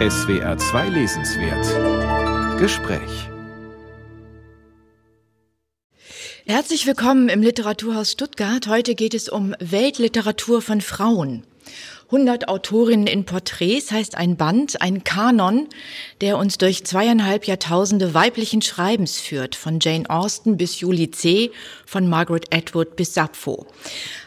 SWR 2 Lesenswert Gespräch Herzlich willkommen im Literaturhaus Stuttgart. Heute geht es um Weltliteratur von Frauen. 100 Autorinnen in Porträts heißt ein Band, ein Kanon, der uns durch zweieinhalb Jahrtausende weiblichen Schreibens führt, von Jane Austen bis Julie C., von Margaret Atwood bis Sappho.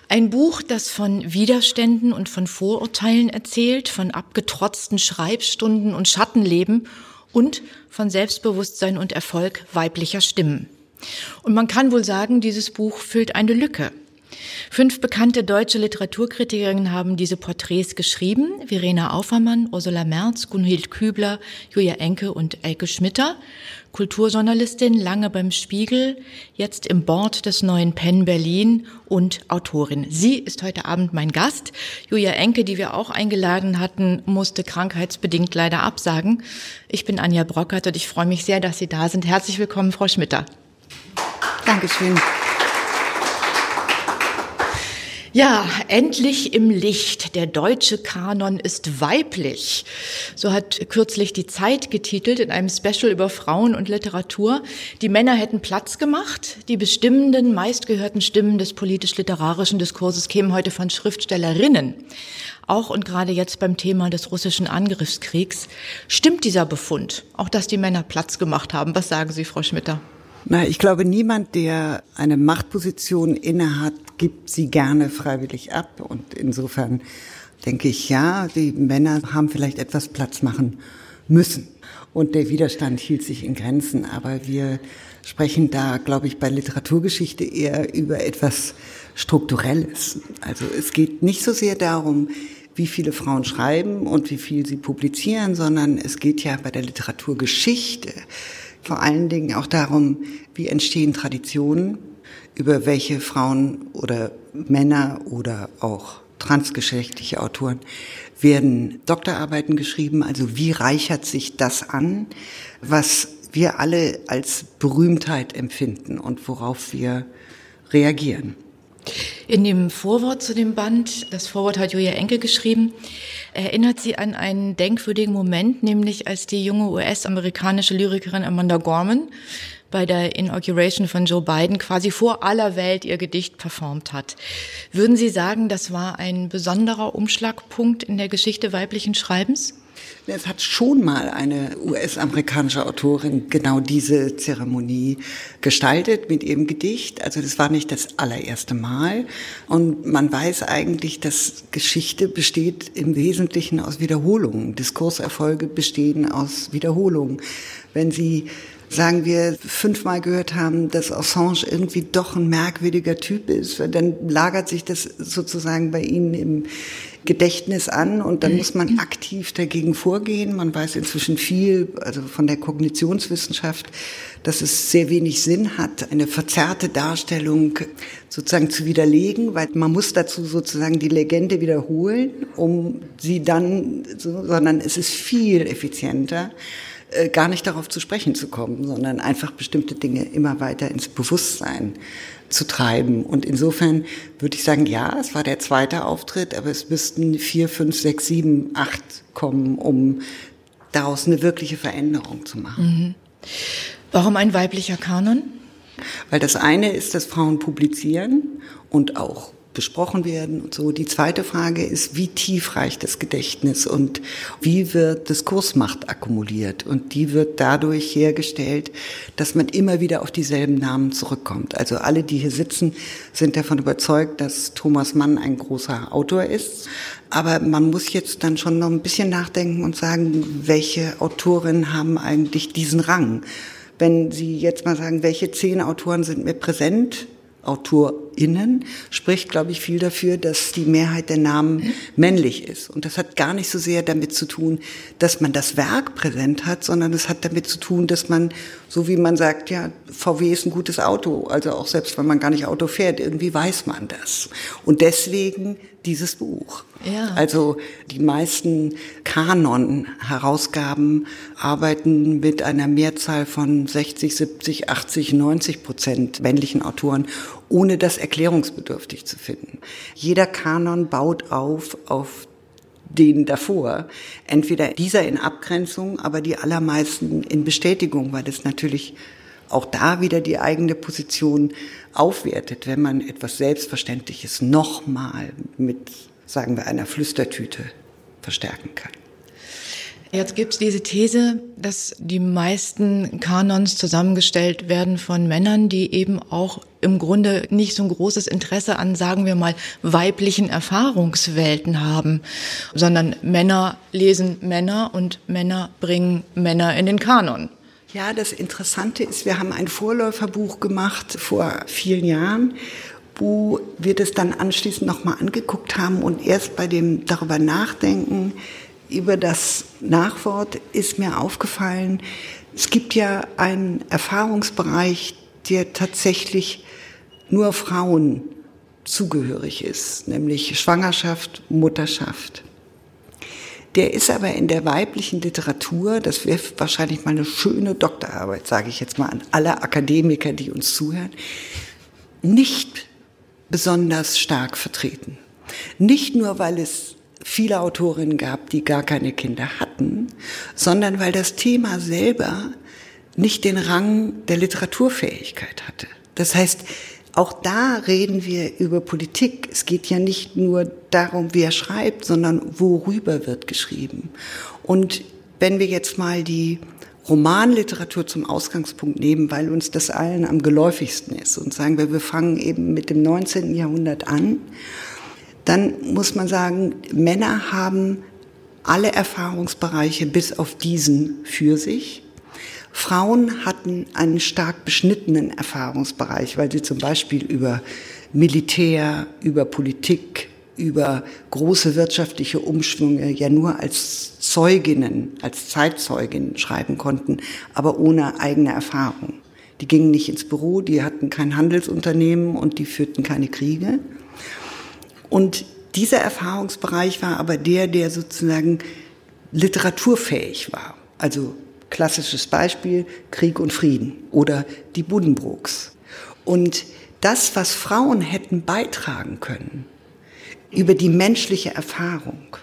Ein Buch, das von Widerständen und von Vorurteilen erzählt, von abgetrotzten Schreibstunden und Schattenleben und von Selbstbewusstsein und Erfolg weiblicher Stimmen. Und man kann wohl sagen, dieses Buch füllt eine Lücke. Fünf bekannte deutsche Literaturkritikerinnen haben diese Porträts geschrieben. Verena Aufermann, Ursula Merz, Gunhild Kübler, Julia Enke und Elke Schmitter. Kulturjournalistin, lange beim Spiegel, jetzt im Board des neuen Penn Berlin und Autorin. Sie ist heute Abend mein Gast. Julia Enke, die wir auch eingeladen hatten, musste krankheitsbedingt leider absagen. Ich bin Anja Brockert und ich freue mich sehr, dass Sie da sind. Herzlich willkommen, Frau Schmitter. Dankeschön. Ja, endlich im Licht. Der deutsche Kanon ist weiblich. So hat kürzlich die Zeit getitelt in einem Special über Frauen und Literatur. Die Männer hätten Platz gemacht. Die bestimmenden, meistgehörten Stimmen des politisch-literarischen Diskurses kämen heute von Schriftstellerinnen. Auch und gerade jetzt beim Thema des russischen Angriffskriegs. Stimmt dieser Befund? Auch, dass die Männer Platz gemacht haben. Was sagen Sie, Frau Schmitter? Na, ich glaube, niemand, der eine Machtposition innehat, gibt sie gerne freiwillig ab. Und insofern denke ich, ja, die Männer haben vielleicht etwas Platz machen müssen. Und der Widerstand hielt sich in Grenzen. Aber wir sprechen da, glaube ich, bei Literaturgeschichte eher über etwas Strukturelles. Also es geht nicht so sehr darum, wie viele Frauen schreiben und wie viel sie publizieren, sondern es geht ja bei der Literaturgeschichte vor allen Dingen auch darum, wie entstehen Traditionen, über welche Frauen oder Männer oder auch transgeschlechtliche Autoren werden Doktorarbeiten geschrieben. Also wie reichert sich das an, was wir alle als Berühmtheit empfinden und worauf wir reagieren. In dem Vorwort zu dem Band, das Vorwort hat Julia Enke geschrieben, erinnert sie an einen denkwürdigen Moment, nämlich als die junge US-amerikanische Lyrikerin Amanda Gorman bei der Inauguration von Joe Biden quasi vor aller Welt ihr Gedicht performt hat. Würden Sie sagen, das war ein besonderer Umschlagpunkt in der Geschichte weiblichen Schreibens? Es hat schon mal eine US-amerikanische Autorin genau diese Zeremonie gestaltet mit ihrem Gedicht. Also das war nicht das allererste Mal. Und man weiß eigentlich, dass Geschichte besteht im Wesentlichen aus Wiederholungen. Diskurserfolge bestehen aus Wiederholungen. Wenn Sie sagen wir, fünfmal gehört haben, dass Assange irgendwie doch ein merkwürdiger Typ ist, dann lagert sich das sozusagen bei Ihnen im Gedächtnis an und dann muss man aktiv dagegen vorgehen. Man weiß inzwischen viel, also von der Kognitionswissenschaft, dass es sehr wenig Sinn hat, eine verzerrte Darstellung sozusagen zu widerlegen, weil man muss dazu sozusagen die Legende wiederholen, um sie dann, sondern es ist viel effizienter, äh, gar nicht darauf zu sprechen zu kommen, sondern einfach bestimmte Dinge immer weiter ins Bewusstsein zu treiben. Und insofern würde ich sagen, ja, es war der zweite Auftritt, aber es müssten vier, fünf, sechs, sieben, acht kommen, um daraus eine wirkliche Veränderung zu machen. Mhm. Warum ein weiblicher Kanon? Weil das eine ist, dass Frauen publizieren und auch besprochen werden und so. Die zweite Frage ist, wie tief reicht das Gedächtnis und wie wird Diskursmacht akkumuliert? Und die wird dadurch hergestellt, dass man immer wieder auf dieselben Namen zurückkommt. Also alle, die hier sitzen, sind davon überzeugt, dass Thomas Mann ein großer Autor ist. Aber man muss jetzt dann schon noch ein bisschen nachdenken und sagen, welche Autorinnen haben eigentlich diesen Rang? Wenn Sie jetzt mal sagen, welche zehn Autoren sind mir präsent, AutorInnen spricht, glaube ich, viel dafür, dass die Mehrheit der Namen männlich ist. Und das hat gar nicht so sehr damit zu tun, dass man das Werk präsent hat, sondern es hat damit zu tun, dass man, so wie man sagt, ja, VW ist ein gutes Auto. Also auch selbst wenn man gar nicht Auto fährt, irgendwie weiß man das. Und deswegen dieses Buch. Ja. Also die meisten Kanon-Herausgaben arbeiten mit einer Mehrzahl von 60, 70, 80, 90 Prozent männlichen Autoren, ohne das erklärungsbedürftig zu finden. Jeder Kanon baut auf auf denen davor. Entweder dieser in Abgrenzung, aber die allermeisten in Bestätigung, weil es natürlich auch da wieder die eigene Position aufwertet, wenn man etwas Selbstverständliches nochmal mit, sagen wir, einer Flüstertüte verstärken kann. Jetzt gibt es diese These, dass die meisten Kanons zusammengestellt werden von Männern, die eben auch im Grunde nicht so ein großes Interesse an, sagen wir mal, weiblichen Erfahrungswelten haben, sondern Männer lesen Männer und Männer bringen Männer in den Kanon. Ja, das Interessante ist, wir haben ein Vorläuferbuch gemacht vor vielen Jahren, wo wir das dann anschließend nochmal angeguckt haben und erst bei dem darüber nachdenken, über das Nachwort ist mir aufgefallen, es gibt ja einen Erfahrungsbereich, der tatsächlich nur Frauen zugehörig ist, nämlich Schwangerschaft, Mutterschaft. Der ist aber in der weiblichen Literatur, das wäre wahrscheinlich mal eine schöne Doktorarbeit, sage ich jetzt mal an alle Akademiker, die uns zuhören, nicht besonders stark vertreten. Nicht nur, weil es viele Autorinnen gab, die gar keine Kinder hatten, sondern weil das Thema selber nicht den Rang der Literaturfähigkeit hatte. Das heißt, auch da reden wir über Politik. Es geht ja nicht nur darum, wer schreibt, sondern worüber wird geschrieben. Und wenn wir jetzt mal die Romanliteratur zum Ausgangspunkt nehmen, weil uns das allen am geläufigsten ist und sagen wir, wir fangen eben mit dem 19. Jahrhundert an, dann muss man sagen, Männer haben alle Erfahrungsbereiche bis auf diesen für sich. Frauen hatten einen stark beschnittenen Erfahrungsbereich, weil sie zum Beispiel über Militär, über Politik, über große wirtschaftliche Umschwünge ja nur als Zeuginnen, als Zeitzeuginnen schreiben konnten, aber ohne eigene Erfahrung. Die gingen nicht ins Büro, die hatten kein Handelsunternehmen und die führten keine Kriege. Und dieser Erfahrungsbereich war aber der, der sozusagen literaturfähig war. Also Klassisches Beispiel Krieg und Frieden oder die Buddenbrooks. Und das, was Frauen hätten beitragen können über die menschliche Erfahrung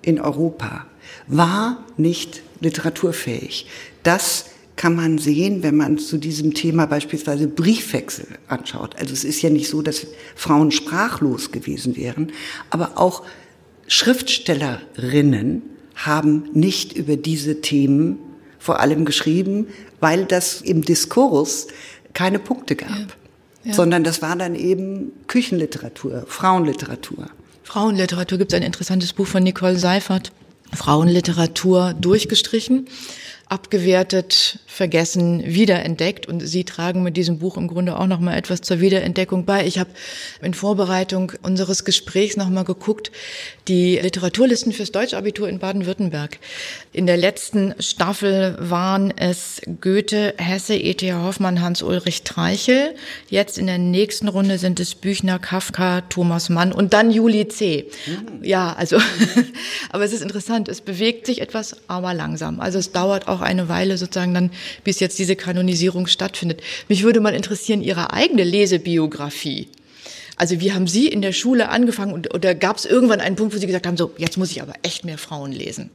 in Europa, war nicht literaturfähig. Das kann man sehen, wenn man zu diesem Thema beispielsweise Briefwechsel anschaut. Also es ist ja nicht so, dass Frauen sprachlos gewesen wären, aber auch Schriftstellerinnen haben nicht über diese Themen vor allem geschrieben, weil das im Diskurs keine Punkte gab. Ja. Ja. Sondern das war dann eben Küchenliteratur, Frauenliteratur. Frauenliteratur gibt es ein interessantes Buch von Nicole Seifert. Frauenliteratur durchgestrichen abgewertet, vergessen, wiederentdeckt. Und Sie tragen mit diesem Buch im Grunde auch noch mal etwas zur Wiederentdeckung bei. Ich habe in Vorbereitung unseres Gesprächs noch mal geguckt, die Literaturlisten fürs Deutschabitur in Baden-Württemberg. In der letzten Staffel waren es Goethe, Hesse, E.T. Hoffmann, Hans-Ulrich Treichel. Jetzt in der nächsten Runde sind es Büchner, Kafka, Thomas Mann und dann Juli C. Mhm. Ja, also, aber es ist interessant. Es bewegt sich etwas, aber langsam. Also es dauert auch eine Weile sozusagen dann, bis jetzt diese Kanonisierung stattfindet. Mich würde mal interessieren, Ihre eigene Lesebiografie. Also wie haben Sie in der Schule angefangen und, oder gab es irgendwann einen Punkt, wo Sie gesagt haben, so jetzt muss ich aber echt mehr Frauen lesen?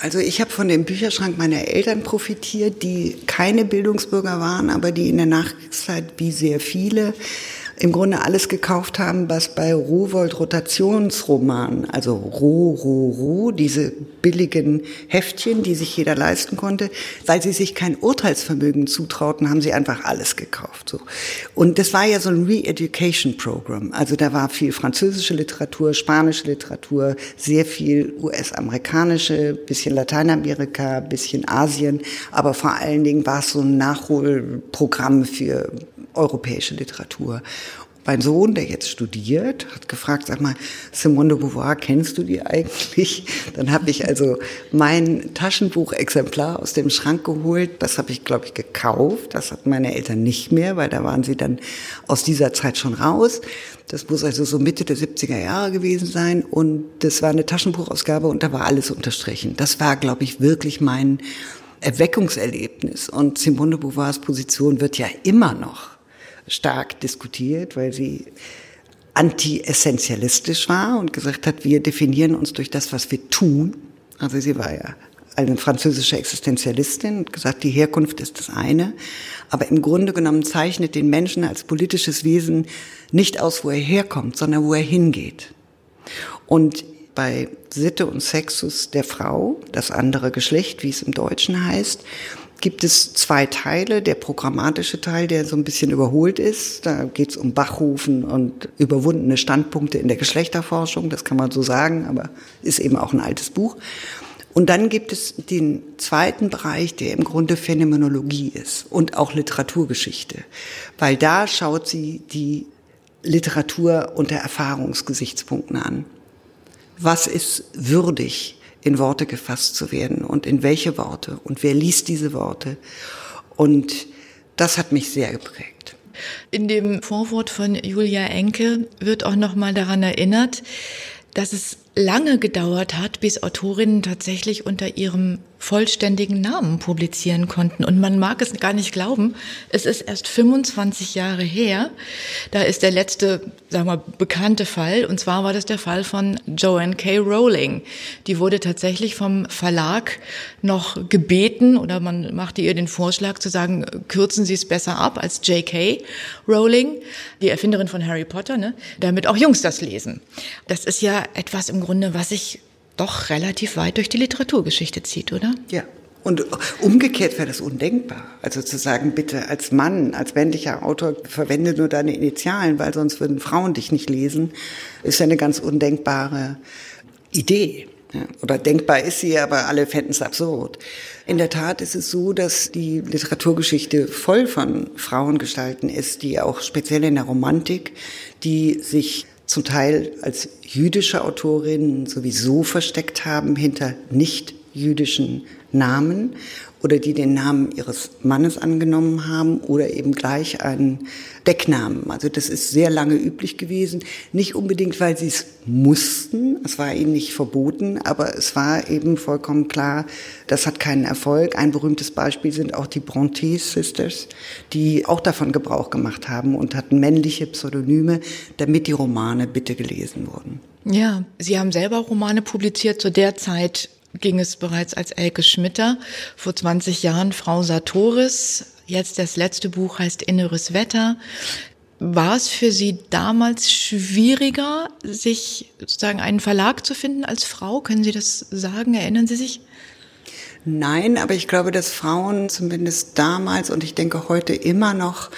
Also ich habe von dem Bücherschrank meiner Eltern profitiert, die keine Bildungsbürger waren, aber die in der Nachkriegszeit wie sehr viele im Grunde alles gekauft haben, was bei Rowold Rotationsromanen, also Roh, Roh, Roh, diese billigen Heftchen, die sich jeder leisten konnte, weil sie sich kein Urteilsvermögen zutrauten, haben sie einfach alles gekauft. So. Und das war ja so ein Re-Education Program. Also da war viel französische Literatur, spanische Literatur, sehr viel US-amerikanische, bisschen Lateinamerika, bisschen Asien, aber vor allen Dingen war es so ein Nachholprogramm für europäische Literatur. Mein Sohn, der jetzt studiert, hat gefragt, sag mal, Simone de Beauvoir, kennst du die eigentlich? Dann habe ich also mein Taschenbuchexemplar aus dem Schrank geholt. Das habe ich, glaube ich, gekauft. Das hatten meine Eltern nicht mehr, weil da waren sie dann aus dieser Zeit schon raus. Das muss also so Mitte der 70er Jahre gewesen sein. Und das war eine Taschenbuchausgabe und da war alles unterstrichen. Das war, glaube ich, wirklich mein Erweckungserlebnis. Und Simone de Beauvoirs Position wird ja immer noch stark diskutiert, weil sie anti-essentialistisch war und gesagt hat, wir definieren uns durch das, was wir tun. Also sie war ja eine französische Existenzialistin und gesagt, die Herkunft ist das eine. Aber im Grunde genommen zeichnet den Menschen als politisches Wesen nicht aus, wo er herkommt, sondern wo er hingeht. Und bei Sitte und Sexus der Frau, das andere Geschlecht, wie es im Deutschen heißt, gibt es zwei Teile. Der programmatische Teil, der so ein bisschen überholt ist. Da geht es um Bachrufen und überwundene Standpunkte in der Geschlechterforschung. Das kann man so sagen, aber ist eben auch ein altes Buch. Und dann gibt es den zweiten Bereich, der im Grunde Phänomenologie ist und auch Literaturgeschichte, weil da schaut sie die Literatur unter Erfahrungsgesichtspunkten an. Was ist würdig, in Worte gefasst zu werden und in welche Worte und wer liest diese Worte? Und das hat mich sehr geprägt. In dem Vorwort von Julia Enke wird auch noch mal daran erinnert, dass es lange gedauert hat, bis Autorinnen tatsächlich unter ihrem vollständigen Namen publizieren konnten. Und man mag es gar nicht glauben, es ist erst 25 Jahre her. Da ist der letzte, sagen wir, bekannte Fall. Und zwar war das der Fall von Joanne K. Rowling. Die wurde tatsächlich vom Verlag noch gebeten oder man machte ihr den Vorschlag zu sagen, kürzen Sie es besser ab als J.K. Rowling, die Erfinderin von Harry Potter, ne? damit auch Jungs das lesen. Das ist ja etwas im Grunde, was ich doch relativ weit durch die Literaturgeschichte zieht, oder? Ja. Und umgekehrt wäre das undenkbar. Also zu sagen, bitte als Mann, als männlicher Autor, verwende nur deine Initialen, weil sonst würden Frauen dich nicht lesen, ist ja eine ganz undenkbare Idee. Oder denkbar ist sie, aber alle fänden es absurd. In der Tat ist es so, dass die Literaturgeschichte voll von Frauengestalten ist, die auch speziell in der Romantik, die sich zum Teil als jüdische Autorinnen sowieso versteckt haben hinter nicht jüdischen Namen oder die den Namen ihres Mannes angenommen haben oder eben gleich einen Decknamen. Also das ist sehr lange üblich gewesen. Nicht unbedingt, weil sie es mussten, es war ihnen nicht verboten, aber es war eben vollkommen klar, das hat keinen Erfolg. Ein berühmtes Beispiel sind auch die Bronte Sisters, die auch davon Gebrauch gemacht haben und hatten männliche Pseudonyme, damit die Romane bitte gelesen wurden. Ja, Sie haben selber Romane publiziert zu der Zeit, ging es bereits als Elke Schmitter, vor 20 Jahren Frau Sartoris. Jetzt das letzte Buch heißt Inneres Wetter. War es für Sie damals schwieriger, sich sozusagen einen Verlag zu finden als Frau? Können Sie das sagen? Erinnern Sie sich? Nein, aber ich glaube, dass Frauen zumindest damals und ich denke heute immer noch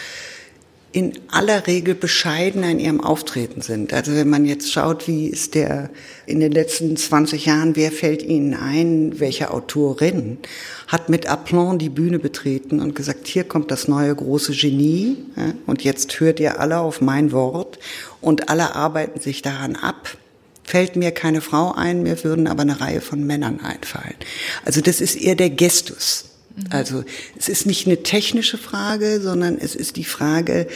in aller Regel bescheidener in ihrem Auftreten sind. Also wenn man jetzt schaut, wie ist der in den letzten 20 Jahren, wer fällt Ihnen ein, welche Autorin hat mit Aplomb die Bühne betreten und gesagt, hier kommt das neue große Genie und jetzt hört ihr alle auf mein Wort und alle arbeiten sich daran ab fällt mir keine Frau ein, mir würden aber eine Reihe von Männern einfallen. Also das ist eher der Gestus. Mhm. Also es ist nicht eine technische Frage, sondern es ist die Frage,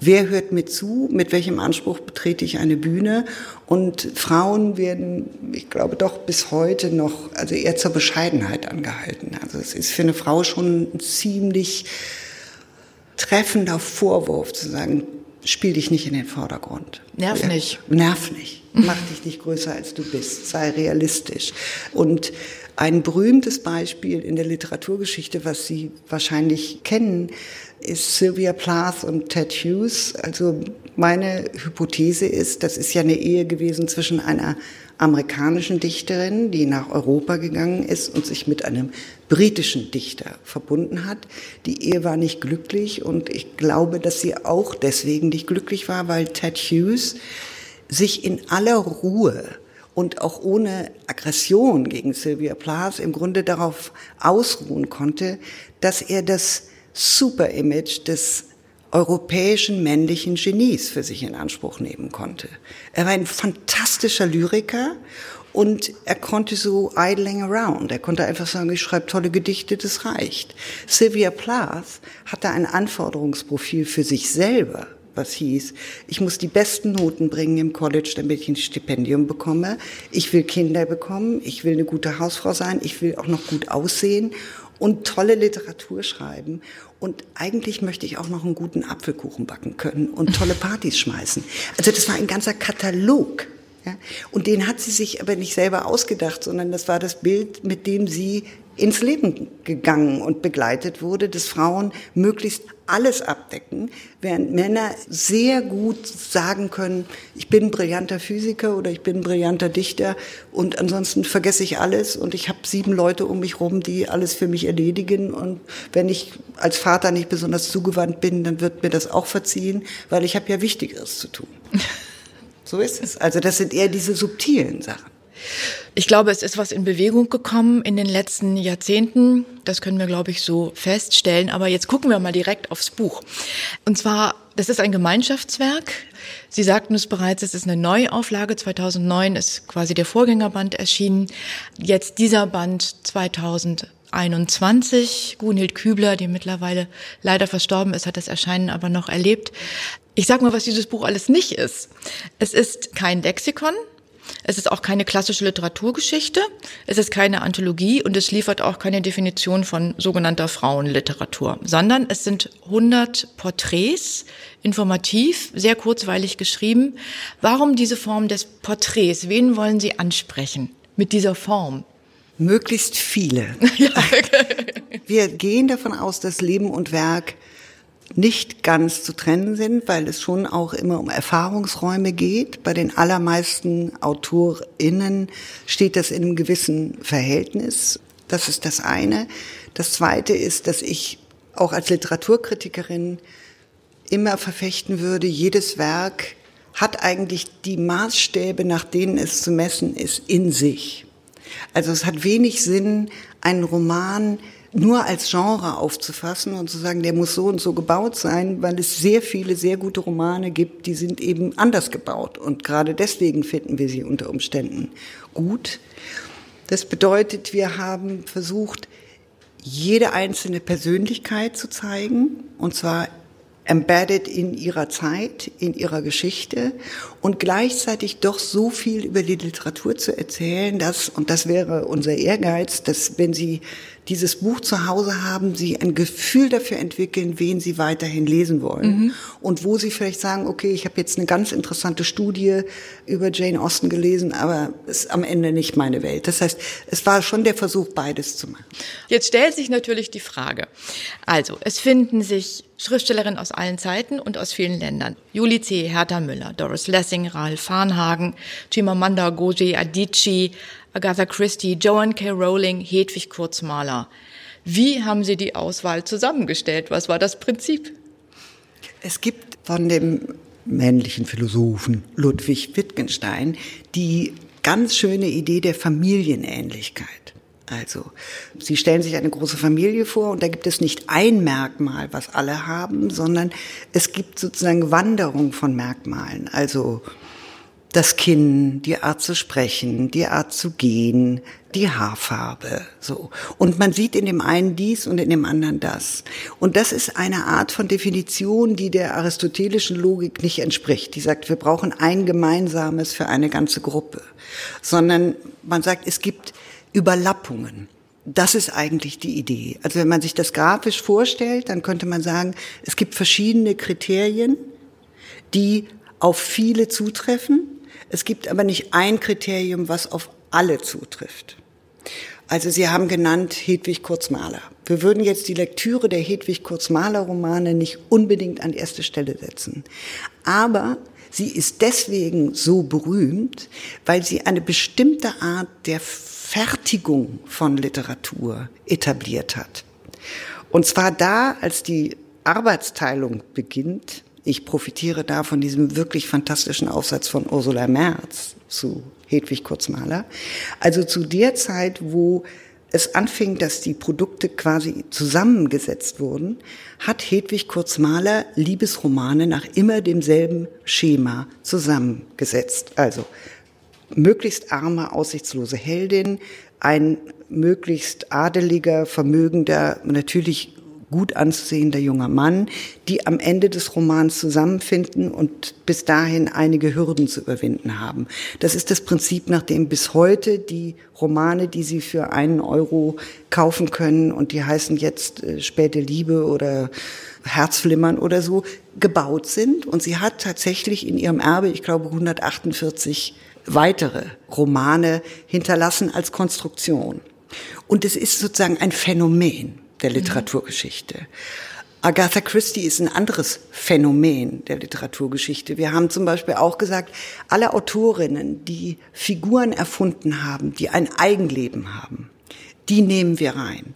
wer hört mir zu, mit welchem Anspruch betrete ich eine Bühne. Und Frauen werden, ich glaube, doch bis heute noch, also eher zur Bescheidenheit angehalten. Also es ist für eine Frau schon ein ziemlich treffender Vorwurf zu sagen, spiel dich nicht in den Vordergrund. Nerv nicht. Nerv nicht. Mach dich nicht größer als du bist. Sei realistisch. Und ein berühmtes Beispiel in der Literaturgeschichte, was Sie wahrscheinlich kennen, ist Sylvia Plath und Ted Hughes. Also meine Hypothese ist, das ist ja eine Ehe gewesen zwischen einer amerikanischen Dichterin, die nach Europa gegangen ist und sich mit einem britischen Dichter verbunden hat. Die Ehe war nicht glücklich und ich glaube, dass sie auch deswegen nicht glücklich war, weil Ted Hughes sich in aller Ruhe und auch ohne Aggression gegen Sylvia Plath im Grunde darauf ausruhen konnte, dass er das Super-Image des europäischen männlichen Genies für sich in Anspruch nehmen konnte. Er war ein fantastischer Lyriker und er konnte so idling around. Er konnte einfach sagen, ich schreibe tolle Gedichte, das reicht. Sylvia Plath hatte ein Anforderungsprofil für sich selber was hieß, ich muss die besten Noten bringen im College, damit ich ein Stipendium bekomme. Ich will Kinder bekommen, ich will eine gute Hausfrau sein, ich will auch noch gut aussehen und tolle Literatur schreiben. Und eigentlich möchte ich auch noch einen guten Apfelkuchen backen können und tolle Partys schmeißen. Also das war ein ganzer Katalog. Ja? Und den hat sie sich aber nicht selber ausgedacht, sondern das war das Bild, mit dem sie ins Leben gegangen und begleitet wurde, dass Frauen möglichst alles abdecken, während Männer sehr gut sagen können, ich bin ein brillanter Physiker oder ich bin ein brillanter Dichter und ansonsten vergesse ich alles und ich habe sieben Leute um mich rum, die alles für mich erledigen und wenn ich als Vater nicht besonders zugewandt bin, dann wird mir das auch verziehen, weil ich habe ja Wichtigeres zu tun. so ist es. Also das sind eher diese subtilen Sachen. Ich glaube, es ist was in Bewegung gekommen in den letzten Jahrzehnten. Das können wir, glaube ich, so feststellen. Aber jetzt gucken wir mal direkt aufs Buch. Und zwar, das ist ein Gemeinschaftswerk. Sie sagten es bereits, es ist eine Neuauflage. 2009 ist quasi der Vorgängerband erschienen. Jetzt dieser Band 2021. Gunhild Kübler, die mittlerweile leider verstorben ist, hat das Erscheinen aber noch erlebt. Ich sag mal, was dieses Buch alles nicht ist. Es ist kein Lexikon. Es ist auch keine klassische Literaturgeschichte, es ist keine Anthologie und es liefert auch keine Definition von sogenannter Frauenliteratur, sondern es sind 100 Porträts, informativ, sehr kurzweilig geschrieben. Warum diese Form des Porträts? Wen wollen Sie ansprechen mit dieser Form? Möglichst viele. Ja. Wir gehen davon aus, dass Leben und Werk nicht ganz zu trennen sind, weil es schon auch immer um Erfahrungsräume geht. Bei den allermeisten AutorInnen steht das in einem gewissen Verhältnis. Das ist das eine. Das zweite ist, dass ich auch als Literaturkritikerin immer verfechten würde, jedes Werk hat eigentlich die Maßstäbe, nach denen es zu messen ist, in sich. Also es hat wenig Sinn, einen Roman nur als Genre aufzufassen und zu sagen, der muss so und so gebaut sein, weil es sehr viele sehr gute Romane gibt, die sind eben anders gebaut. Und gerade deswegen finden wir sie unter Umständen gut. Das bedeutet, wir haben versucht, jede einzelne Persönlichkeit zu zeigen, und zwar embedded in ihrer Zeit, in ihrer Geschichte und gleichzeitig doch so viel über die Literatur zu erzählen, dass, und das wäre unser Ehrgeiz, dass wenn Sie dieses Buch zu Hause haben, Sie ein Gefühl dafür entwickeln, wen Sie weiterhin lesen wollen mhm. und wo Sie vielleicht sagen, okay, ich habe jetzt eine ganz interessante Studie über Jane Austen gelesen, aber ist am Ende nicht meine Welt. Das heißt, es war schon der Versuch, beides zu machen. Jetzt stellt sich natürlich die Frage, also es finden sich Schriftstellerinnen aus allen Zeiten und aus vielen Ländern. Julie C., Hertha Müller, Doris Lessing, Ralf Farnhagen, Chimamanda Ngozi Adichie, Agatha Christie, Joan K. Rowling, Hedwig Kurzmaler. Wie haben Sie die Auswahl zusammengestellt? Was war das Prinzip? Es gibt von dem männlichen Philosophen Ludwig Wittgenstein die ganz schöne Idee der Familienähnlichkeit. Also, Sie stellen sich eine große Familie vor und da gibt es nicht ein Merkmal, was alle haben, sondern es gibt sozusagen Wanderung von Merkmalen. Also das Kinn, die Art zu sprechen, die Art zu gehen, die Haarfarbe, so. Und man sieht in dem einen dies und in dem anderen das. Und das ist eine Art von Definition, die der aristotelischen Logik nicht entspricht. Die sagt, wir brauchen ein gemeinsames für eine ganze Gruppe. Sondern man sagt, es gibt Überlappungen. Das ist eigentlich die Idee. Also wenn man sich das grafisch vorstellt, dann könnte man sagen, es gibt verschiedene Kriterien, die auf viele zutreffen. Es gibt aber nicht ein Kriterium, was auf alle zutrifft. Also Sie haben genannt Hedwig Kurzmaler. Wir würden jetzt die Lektüre der Hedwig Kurzmaler Romane nicht unbedingt an erste Stelle setzen. Aber sie ist deswegen so berühmt, weil sie eine bestimmte Art der Fertigung von Literatur etabliert hat. Und zwar da, als die Arbeitsteilung beginnt, ich profitiere da von diesem wirklich fantastischen Aufsatz von Ursula Merz zu Hedwig Kurzmaler. Also zu der Zeit, wo es anfing, dass die Produkte quasi zusammengesetzt wurden, hat Hedwig Kurzmaler Liebesromane nach immer demselben Schema zusammengesetzt. Also möglichst arme, aussichtslose Heldin, ein möglichst adeliger, vermögender, natürlich gut anzusehender junger Mann, die am Ende des Romans zusammenfinden und bis dahin einige Hürden zu überwinden haben. Das ist das Prinzip, nach dem bis heute die Romane, die Sie für einen Euro kaufen können und die heißen jetzt äh, späte Liebe oder Herzflimmern oder so, gebaut sind. Und sie hat tatsächlich in ihrem Erbe, ich glaube, 148 weitere Romane hinterlassen als Konstruktion. Und es ist sozusagen ein Phänomen der mhm. Literaturgeschichte. Agatha Christie ist ein anderes Phänomen der Literaturgeschichte. Wir haben zum Beispiel auch gesagt, alle Autorinnen, die Figuren erfunden haben, die ein Eigenleben haben, die nehmen wir rein.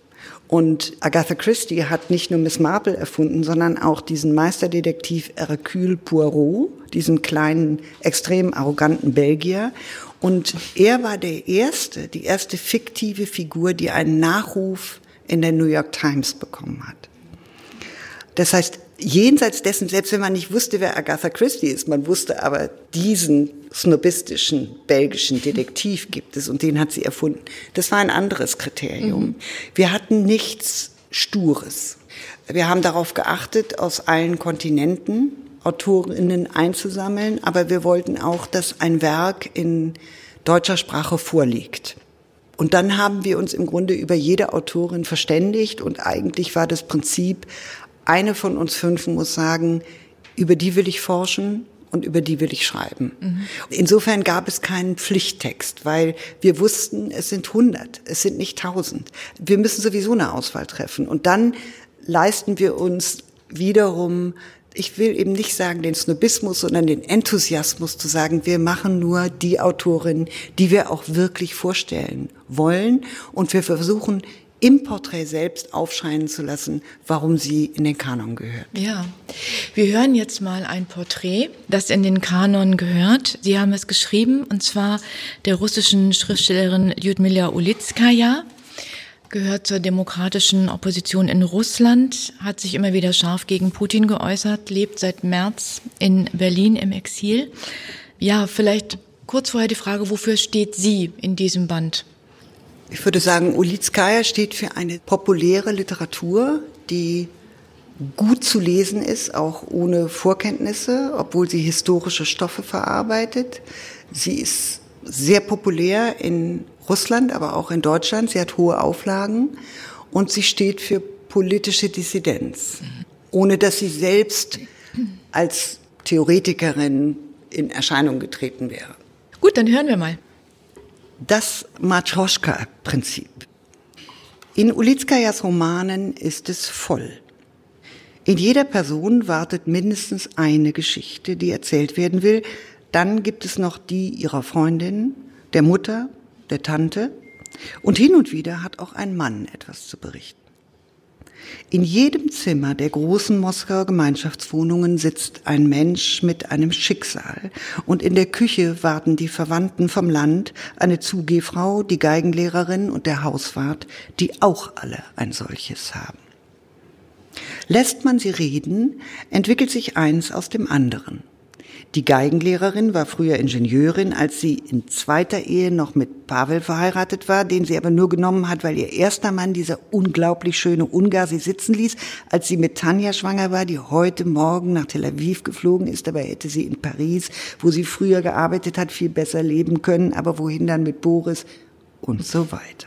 Und Agatha Christie hat nicht nur Miss Marple erfunden, sondern auch diesen Meisterdetektiv Hercule Poirot, diesen kleinen, extrem arroganten Belgier. Und er war der erste, die erste fiktive Figur, die einen Nachruf in der New York Times bekommen hat. Das heißt, jenseits dessen, selbst wenn man nicht wusste, wer Agatha Christie ist, man wusste aber, diesen snobistischen belgischen Detektiv gibt es und den hat sie erfunden. Das war ein anderes Kriterium. Mhm. Wir hatten nichts Stures. Wir haben darauf geachtet, aus allen Kontinenten Autorinnen einzusammeln, aber wir wollten auch, dass ein Werk in deutscher Sprache vorliegt. Und dann haben wir uns im Grunde über jede Autorin verständigt und eigentlich war das Prinzip, eine von uns fünf muss sagen, über die will ich forschen und über die will ich schreiben. Mhm. Insofern gab es keinen Pflichttext, weil wir wussten, es sind 100, es sind nicht 1000. Wir müssen sowieso eine Auswahl treffen. Und dann leisten wir uns wiederum ich will eben nicht sagen den Snobismus, sondern den Enthusiasmus zu sagen, wir machen nur die Autorin, die wir auch wirklich vorstellen wollen. Und wir versuchen im Porträt selbst aufscheinen zu lassen, warum sie in den Kanon gehört. Ja, wir hören jetzt mal ein Porträt, das in den Kanon gehört. Sie haben es geschrieben, und zwar der russischen Schriftstellerin Lyudmila Ulitskaya gehört zur demokratischen Opposition in Russland, hat sich immer wieder scharf gegen Putin geäußert, lebt seit März in Berlin im Exil. Ja, vielleicht kurz vorher die Frage, wofür steht sie in diesem Band? Ich würde sagen, Ulitskaya steht für eine populäre Literatur, die gut zu lesen ist, auch ohne Vorkenntnisse, obwohl sie historische Stoffe verarbeitet. Sie ist sehr populär in Russland, aber auch in Deutschland. Sie hat hohe Auflagen und sie steht für politische Dissidenz, ohne dass sie selbst als Theoretikerin in Erscheinung getreten wäre. Gut, dann hören wir mal. Das Matroschka-Prinzip. In Ulitskajas Romanen ist es voll. In jeder Person wartet mindestens eine Geschichte, die erzählt werden will. Dann gibt es noch die ihrer Freundin, der Mutter, der Tante. Und hin und wieder hat auch ein Mann etwas zu berichten. In jedem Zimmer der großen Moskauer Gemeinschaftswohnungen sitzt ein Mensch mit einem Schicksal und in der Küche warten die Verwandten vom Land, eine Zugehfrau, die Geigenlehrerin und der Hauswart, die auch alle ein solches haben. Lässt man sie reden, entwickelt sich eins aus dem anderen. Die Geigenlehrerin war früher Ingenieurin, als sie in zweiter Ehe noch mit Pavel verheiratet war, den sie aber nur genommen hat, weil ihr erster Mann, dieser unglaublich schöne Ungar, sie sitzen ließ, als sie mit Tanja schwanger war, die heute Morgen nach Tel Aviv geflogen ist, dabei hätte sie in Paris, wo sie früher gearbeitet hat, viel besser leben können, aber wohin dann mit Boris und so weiter.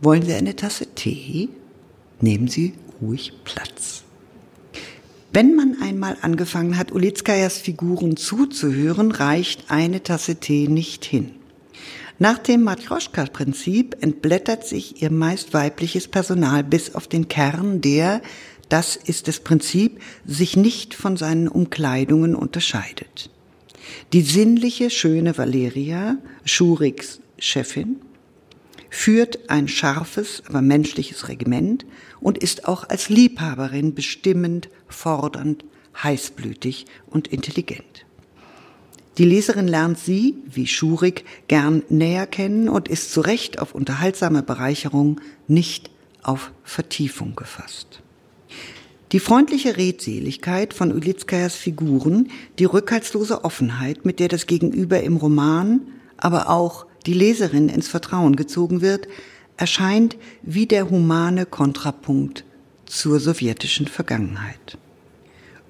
Wollen Sie eine Tasse Tee? Nehmen Sie ruhig Platz. Wenn man einmal angefangen hat, Ulitskajas Figuren zuzuhören, reicht eine Tasse Tee nicht hin. Nach dem Matryoshka-Prinzip entblättert sich ihr meist weibliches Personal bis auf den Kern, der, das ist das Prinzip, sich nicht von seinen Umkleidungen unterscheidet. Die sinnliche, schöne Valeria, Schuriks Chefin, führt ein scharfes, aber menschliches Regiment und ist auch als Liebhaberin bestimmend, fordernd, heißblütig und intelligent. Die Leserin lernt sie, wie Schurig, gern näher kennen und ist zu Recht auf unterhaltsame Bereicherung, nicht auf Vertiefung gefasst. Die freundliche Redseligkeit von Ulitskajas Figuren, die rückhaltslose Offenheit, mit der das Gegenüber im Roman, aber auch die Leserin ins Vertrauen gezogen wird, erscheint wie der humane Kontrapunkt zur sowjetischen Vergangenheit.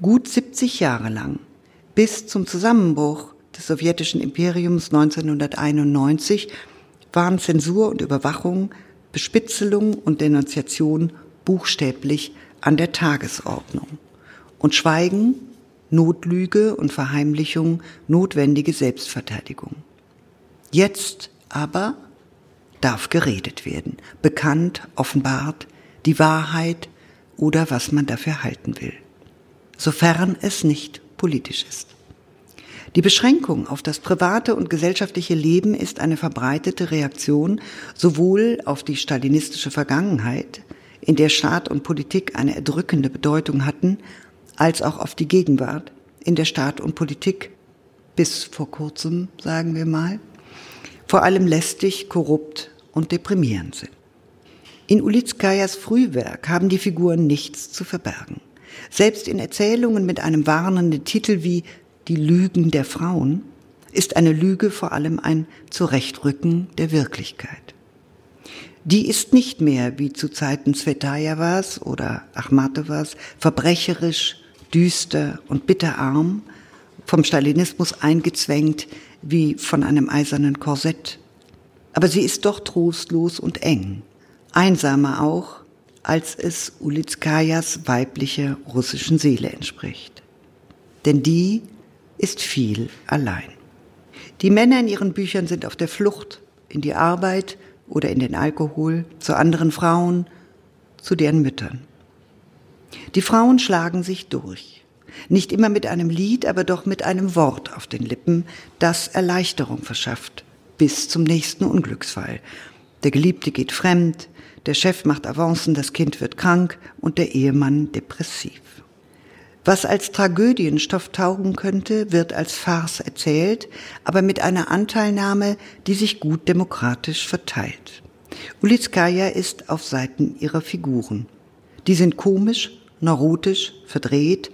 Gut 70 Jahre lang, bis zum Zusammenbruch des sowjetischen Imperiums 1991, waren Zensur und Überwachung, Bespitzelung und Denunziation buchstäblich an der Tagesordnung. Und Schweigen, Notlüge und Verheimlichung notwendige Selbstverteidigung. Jetzt aber darf geredet werden, bekannt, offenbart, die Wahrheit oder was man dafür halten will, sofern es nicht politisch ist. Die Beschränkung auf das private und gesellschaftliche Leben ist eine verbreitete Reaktion sowohl auf die stalinistische Vergangenheit, in der Staat und Politik eine erdrückende Bedeutung hatten, als auch auf die Gegenwart, in der Staat und Politik bis vor kurzem, sagen wir mal, vor allem lästig, korrupt und deprimierend sind. In Ulitskajas Frühwerk haben die Figuren nichts zu verbergen. Selbst in Erzählungen mit einem warnenden Titel wie Die Lügen der Frauen ist eine Lüge vor allem ein Zurechtrücken der Wirklichkeit. Die ist nicht mehr, wie zu Zeiten Svetajewas oder Achmatowas, verbrecherisch, düster und bitterarm, vom Stalinismus eingezwängt wie von einem eisernen Korsett. Aber sie ist doch trostlos und eng, einsamer auch, als es Ulitskajas weiblicher russischen Seele entspricht. Denn die ist viel allein. Die Männer in ihren Büchern sind auf der Flucht in die Arbeit oder in den Alkohol, zu anderen Frauen, zu deren Müttern. Die Frauen schlagen sich durch. Nicht immer mit einem Lied, aber doch mit einem Wort auf den Lippen, das Erleichterung verschafft, bis zum nächsten Unglücksfall. Der Geliebte geht fremd, der Chef macht Avancen, das Kind wird krank und der Ehemann depressiv. Was als Tragödienstoff taugen könnte, wird als Farce erzählt, aber mit einer Anteilnahme, die sich gut demokratisch verteilt. Ulitskaya ist auf Seiten ihrer Figuren. Die sind komisch, neurotisch, verdreht,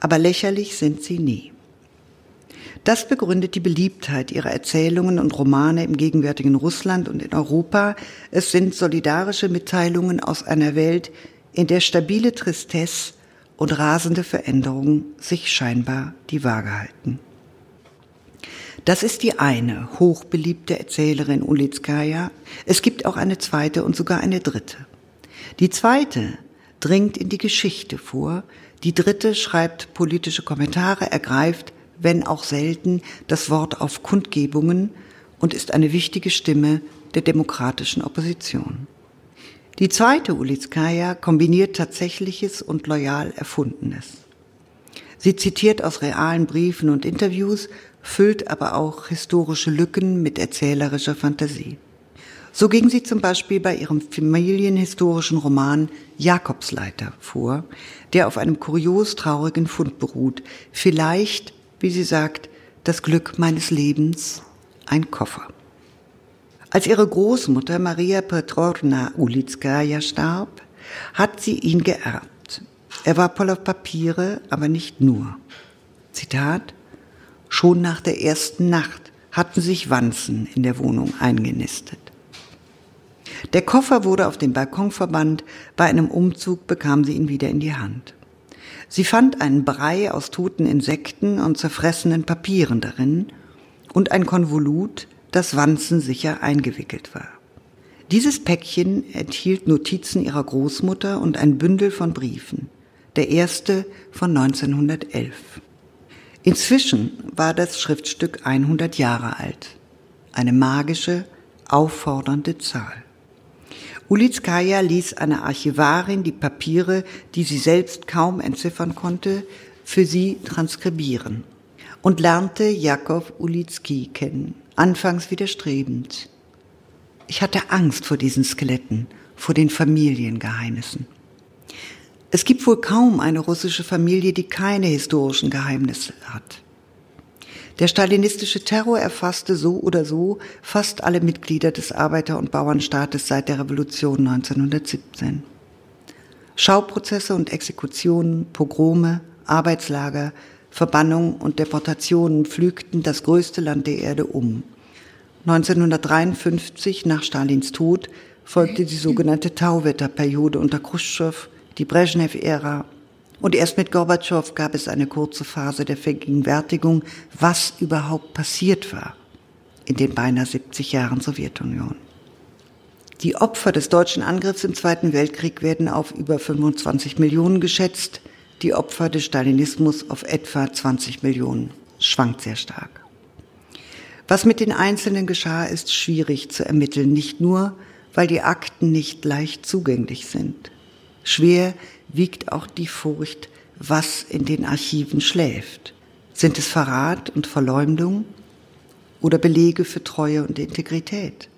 aber lächerlich sind sie nie. Das begründet die Beliebtheit ihrer Erzählungen und Romane im gegenwärtigen Russland und in Europa. Es sind solidarische Mitteilungen aus einer Welt, in der stabile Tristesse und rasende Veränderungen sich scheinbar die Waage halten. Das ist die eine hochbeliebte Erzählerin Ulitskaya. Es gibt auch eine zweite und sogar eine dritte. Die zweite dringt in die Geschichte vor, die dritte schreibt politische Kommentare, ergreift, wenn auch selten, das Wort auf Kundgebungen und ist eine wichtige Stimme der demokratischen Opposition. Die zweite Ulitskaya kombiniert Tatsächliches und loyal Erfundenes. Sie zitiert aus realen Briefen und Interviews, füllt aber auch historische Lücken mit erzählerischer Fantasie. So ging sie zum Beispiel bei ihrem familienhistorischen Roman Jakobsleiter vor, der auf einem kurios traurigen Fund beruht. Vielleicht, wie sie sagt, das Glück meines Lebens, ein Koffer. Als ihre Großmutter Maria Petrowna Ulitskaya starb, hat sie ihn geerbt. Er war voller Papiere, aber nicht nur. Zitat, schon nach der ersten Nacht hatten sich Wanzen in der Wohnung eingenistet. Der Koffer wurde auf den Balkon verbannt, bei einem Umzug bekam sie ihn wieder in die Hand. Sie fand einen Brei aus toten Insekten und zerfressenen Papieren darin und ein Konvolut, das wanzensicher eingewickelt war. Dieses Päckchen enthielt Notizen ihrer Großmutter und ein Bündel von Briefen, der erste von 1911. Inzwischen war das Schriftstück 100 Jahre alt, eine magische, auffordernde Zahl. Ulitskaya ließ einer Archivarin die Papiere, die sie selbst kaum entziffern konnte, für sie transkribieren und lernte Jakow Ulitsky kennen, anfangs widerstrebend. Ich hatte Angst vor diesen Skeletten, vor den Familiengeheimnissen. Es gibt wohl kaum eine russische Familie, die keine historischen Geheimnisse hat. Der stalinistische Terror erfasste so oder so fast alle Mitglieder des Arbeiter- und Bauernstaates seit der Revolution 1917. Schauprozesse und Exekutionen, Pogrome, Arbeitslager, Verbannung und Deportationen pflügten das größte Land der Erde um. 1953, nach Stalins Tod, folgte die sogenannte Tauwetterperiode unter Khrushchev, die Brezhnev-Ära. Und erst mit Gorbatschow gab es eine kurze Phase der Vergegenwärtigung, was überhaupt passiert war in den beinahe 70 Jahren Sowjetunion. Die Opfer des deutschen Angriffs im Zweiten Weltkrieg werden auf über 25 Millionen geschätzt, die Opfer des Stalinismus auf etwa 20 Millionen. Schwankt sehr stark. Was mit den Einzelnen geschah, ist schwierig zu ermitteln, nicht nur, weil die Akten nicht leicht zugänglich sind. Schwer wiegt auch die Furcht, was in den Archiven schläft. Sind es Verrat und Verleumdung oder Belege für Treue und Integrität?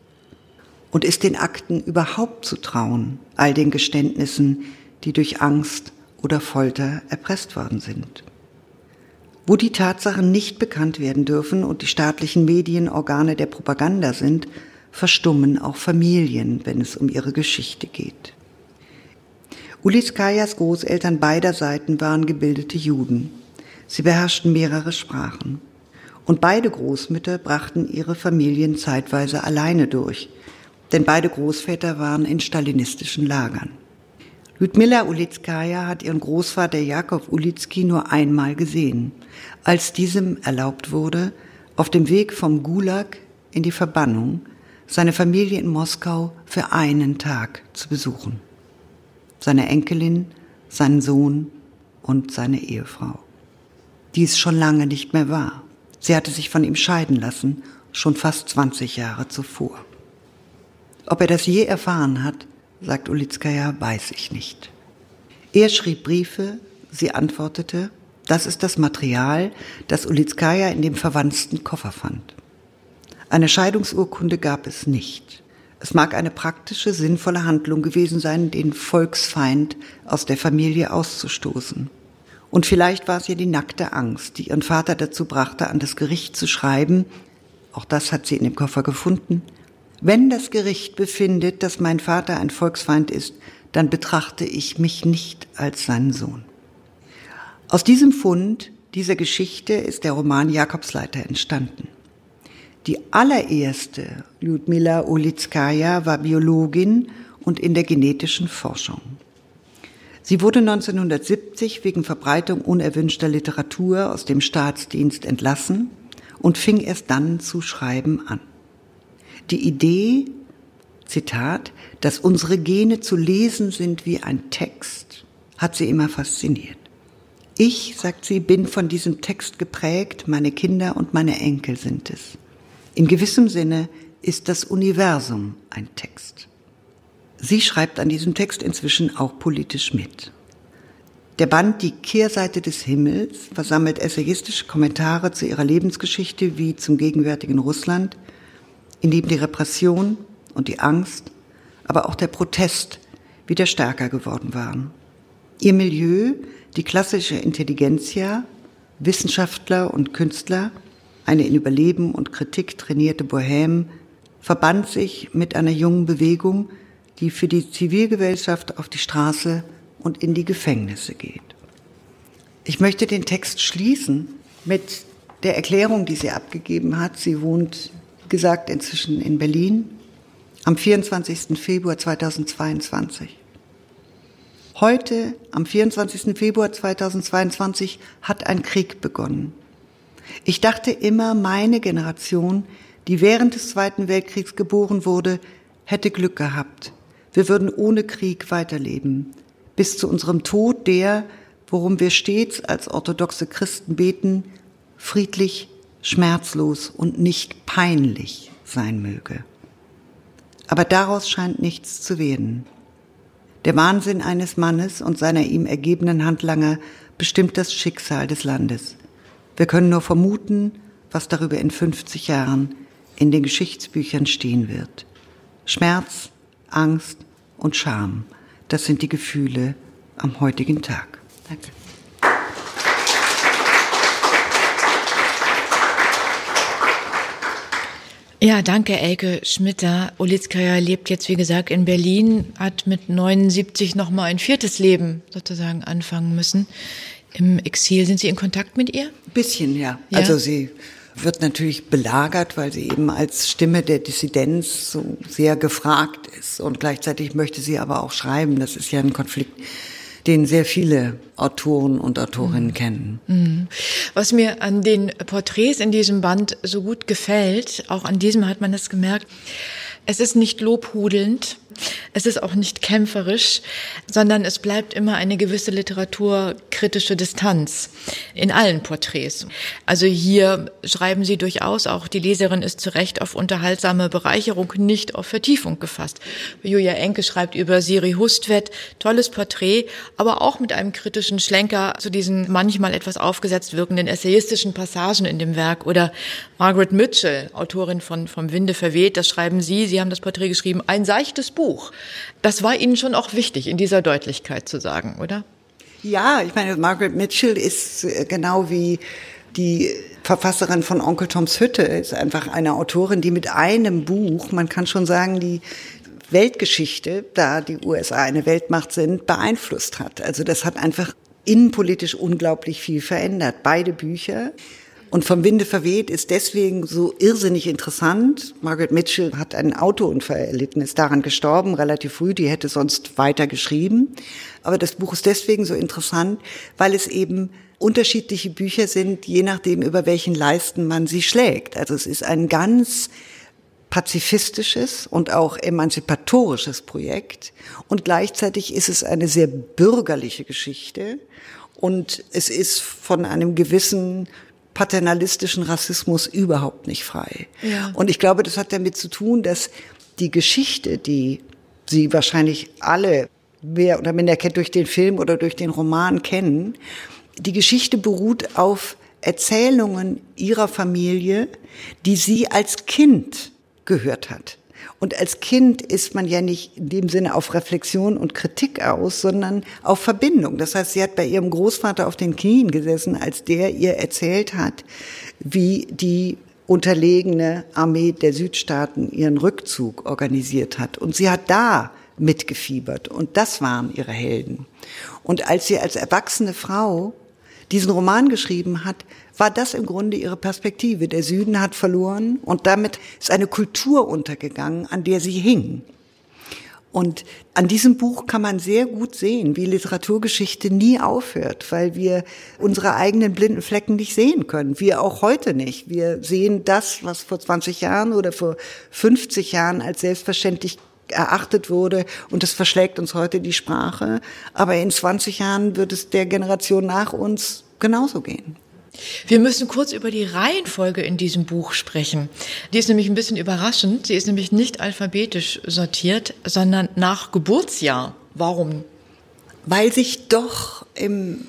Und ist den Akten überhaupt zu trauen, all den Geständnissen, die durch Angst oder Folter erpresst worden sind? Wo die Tatsachen nicht bekannt werden dürfen und die staatlichen Medien Organe der Propaganda sind, verstummen auch Familien, wenn es um ihre Geschichte geht. Uliskajas Großeltern beider Seiten waren gebildete Juden. Sie beherrschten mehrere Sprachen. Und beide Großmütter brachten ihre Familien zeitweise alleine durch, denn beide Großväter waren in stalinistischen Lagern. Ludmilla Ulitskaya hat ihren Großvater Jakow Ulitsky nur einmal gesehen, als diesem erlaubt wurde, auf dem Weg vom Gulag in die Verbannung seine Familie in Moskau für einen Tag zu besuchen. Seine Enkelin, seinen Sohn und seine Ehefrau. Die es schon lange nicht mehr war. Sie hatte sich von ihm scheiden lassen, schon fast 20 Jahre zuvor. Ob er das je erfahren hat, sagt Ulitskaya, weiß ich nicht. Er schrieb Briefe, sie antwortete, das ist das Material, das Ulitskaya in dem verwandten Koffer fand. Eine Scheidungsurkunde gab es nicht. Es mag eine praktische, sinnvolle Handlung gewesen sein, den Volksfeind aus der Familie auszustoßen. Und vielleicht war es ihr die nackte Angst, die ihren Vater dazu brachte, an das Gericht zu schreiben, auch das hat sie in dem Koffer gefunden, wenn das Gericht befindet, dass mein Vater ein Volksfeind ist, dann betrachte ich mich nicht als seinen Sohn. Aus diesem Fund, dieser Geschichte, ist der Roman Jakobsleiter entstanden. Die allererste Ludmila Ulitskaya war Biologin und in der genetischen Forschung. Sie wurde 1970 wegen Verbreitung unerwünschter Literatur aus dem Staatsdienst entlassen und fing erst dann zu schreiben an. Die Idee, Zitat, dass unsere Gene zu lesen sind wie ein Text, hat sie immer fasziniert. Ich, sagt sie, bin von diesem Text geprägt, meine Kinder und meine Enkel sind es. In gewissem Sinne ist das Universum ein Text. Sie schreibt an diesem Text inzwischen auch politisch mit. Der Band Die Kehrseite des Himmels versammelt essayistische Kommentare zu ihrer Lebensgeschichte wie zum gegenwärtigen Russland, in dem die Repression und die Angst, aber auch der Protest wieder stärker geworden waren. Ihr Milieu, die klassische Intelligenzia, Wissenschaftler und Künstler, eine in Überleben und Kritik trainierte Bohème, verband sich mit einer jungen Bewegung, die für die Zivilgesellschaft auf die Straße und in die Gefängnisse geht. Ich möchte den Text schließen mit der Erklärung, die sie abgegeben hat. Sie wohnt gesagt, inzwischen in Berlin, am 24. Februar 2022. Heute, am 24. Februar 2022, hat ein Krieg begonnen. Ich dachte immer, meine Generation, die während des Zweiten Weltkriegs geboren wurde, hätte Glück gehabt. Wir würden ohne Krieg weiterleben. Bis zu unserem Tod, der, worum wir stets als orthodoxe Christen beten, friedlich, schmerzlos und nicht peinlich sein möge. Aber daraus scheint nichts zu werden. Der Wahnsinn eines Mannes und seiner ihm ergebenen Handlanger bestimmt das Schicksal des Landes. Wir können nur vermuten, was darüber in 50 Jahren in den Geschichtsbüchern stehen wird. Schmerz, Angst und Scham, das sind die Gefühle am heutigen Tag. Danke. Ja, danke, Elke Schmitter. Olitzkaya lebt jetzt, wie gesagt, in Berlin, hat mit 79 nochmal ein viertes Leben sozusagen anfangen müssen. Im Exil sind Sie in Kontakt mit ihr? Bisschen, ja. ja. Also sie wird natürlich belagert, weil sie eben als Stimme der Dissidenz so sehr gefragt ist. Und gleichzeitig möchte sie aber auch schreiben. Das ist ja ein Konflikt, den sehr viele Autoren und Autorinnen mhm. kennen. Mhm. Was mir an den Porträts in diesem Band so gut gefällt, auch an diesem hat man das gemerkt, es ist nicht lobhudelnd, es ist auch nicht kämpferisch, sondern es bleibt immer eine gewisse literaturkritische Distanz in allen Porträts. Also hier schreiben Sie durchaus auch, die Leserin ist zu Recht auf unterhaltsame Bereicherung, nicht auf Vertiefung gefasst. Julia Enke schreibt über Siri Hustvedt, tolles Porträt, aber auch mit einem kritischen Schlenker zu diesen manchmal etwas aufgesetzt wirkenden essayistischen Passagen in dem Werk. Oder Margaret Mitchell, Autorin von Vom Winde verweht, das schreiben Sie, Sie haben das Porträt geschrieben, ein seichtes Buch. Das war Ihnen schon auch wichtig, in dieser Deutlichkeit zu sagen, oder? Ja, ich meine, Margaret Mitchell ist äh, genau wie die Verfasserin von Onkel Toms Hütte, ist einfach eine Autorin, die mit einem Buch, man kann schon sagen, die Weltgeschichte, da die USA eine Weltmacht sind, beeinflusst hat. Also das hat einfach innenpolitisch unglaublich viel verändert. Beide Bücher. Und vom Winde verweht ist deswegen so irrsinnig interessant. Margaret Mitchell hat einen Autounfall erlitten, ist daran gestorben, relativ früh, die hätte sonst weiter geschrieben. Aber das Buch ist deswegen so interessant, weil es eben unterschiedliche Bücher sind, je nachdem, über welchen Leisten man sie schlägt. Also es ist ein ganz pazifistisches und auch emanzipatorisches Projekt. Und gleichzeitig ist es eine sehr bürgerliche Geschichte. Und es ist von einem gewissen paternalistischen Rassismus überhaupt nicht frei. Ja. Und ich glaube, das hat damit zu tun, dass die Geschichte, die Sie wahrscheinlich alle mehr oder minder kennt durch den Film oder durch den Roman kennen, die Geschichte beruht auf Erzählungen ihrer Familie, die sie als Kind gehört hat. Und als Kind ist man ja nicht in dem Sinne auf Reflexion und Kritik aus, sondern auf Verbindung. Das heißt, sie hat bei ihrem Großvater auf den Knien gesessen, als der ihr erzählt hat, wie die unterlegene Armee der Südstaaten ihren Rückzug organisiert hat. Und sie hat da mitgefiebert. Und das waren ihre Helden. Und als sie als erwachsene Frau diesen Roman geschrieben hat, war das im Grunde ihre Perspektive. Der Süden hat verloren und damit ist eine Kultur untergegangen, an der sie hing. Und an diesem Buch kann man sehr gut sehen, wie Literaturgeschichte nie aufhört, weil wir unsere eigenen blinden Flecken nicht sehen können. Wir auch heute nicht. Wir sehen das, was vor 20 Jahren oder vor 50 Jahren als selbstverständlich erachtet wurde und es verschlägt uns heute die Sprache. Aber in 20 Jahren wird es der Generation nach uns genauso gehen. Wir müssen kurz über die Reihenfolge in diesem Buch sprechen. Die ist nämlich ein bisschen überraschend. Sie ist nämlich nicht alphabetisch sortiert, sondern nach Geburtsjahr. Warum? Weil sich doch im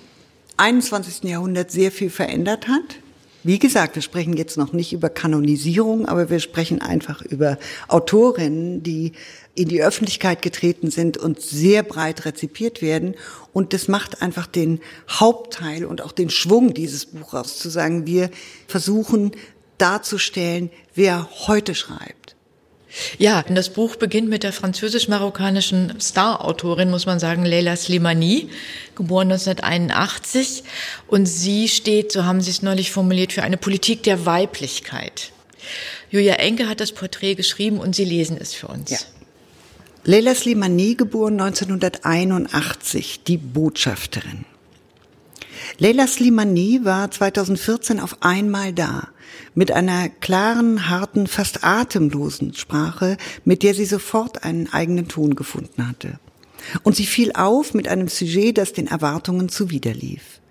21. Jahrhundert sehr viel verändert hat. Wie gesagt, wir sprechen jetzt noch nicht über Kanonisierung, aber wir sprechen einfach über Autorinnen, die in die Öffentlichkeit getreten sind und sehr breit rezipiert werden. Und das macht einfach den Hauptteil und auch den Schwung dieses Buches zu sagen, wir versuchen darzustellen, wer heute schreibt. Ja, das Buch beginnt mit der französisch-marokkanischen Star-Autorin, muss man sagen, Leila Slimani, geboren 1981. Und sie steht, so haben Sie es neulich formuliert, für eine Politik der Weiblichkeit. Julia Enke hat das Porträt geschrieben und Sie lesen es für uns. Ja. Leila Slimani, geboren 1981, die Botschafterin. Leila Slimani war 2014 auf einmal da, mit einer klaren, harten, fast atemlosen Sprache, mit der sie sofort einen eigenen Ton gefunden hatte. Und sie fiel auf mit einem Sujet, das den Erwartungen zuwiderlief.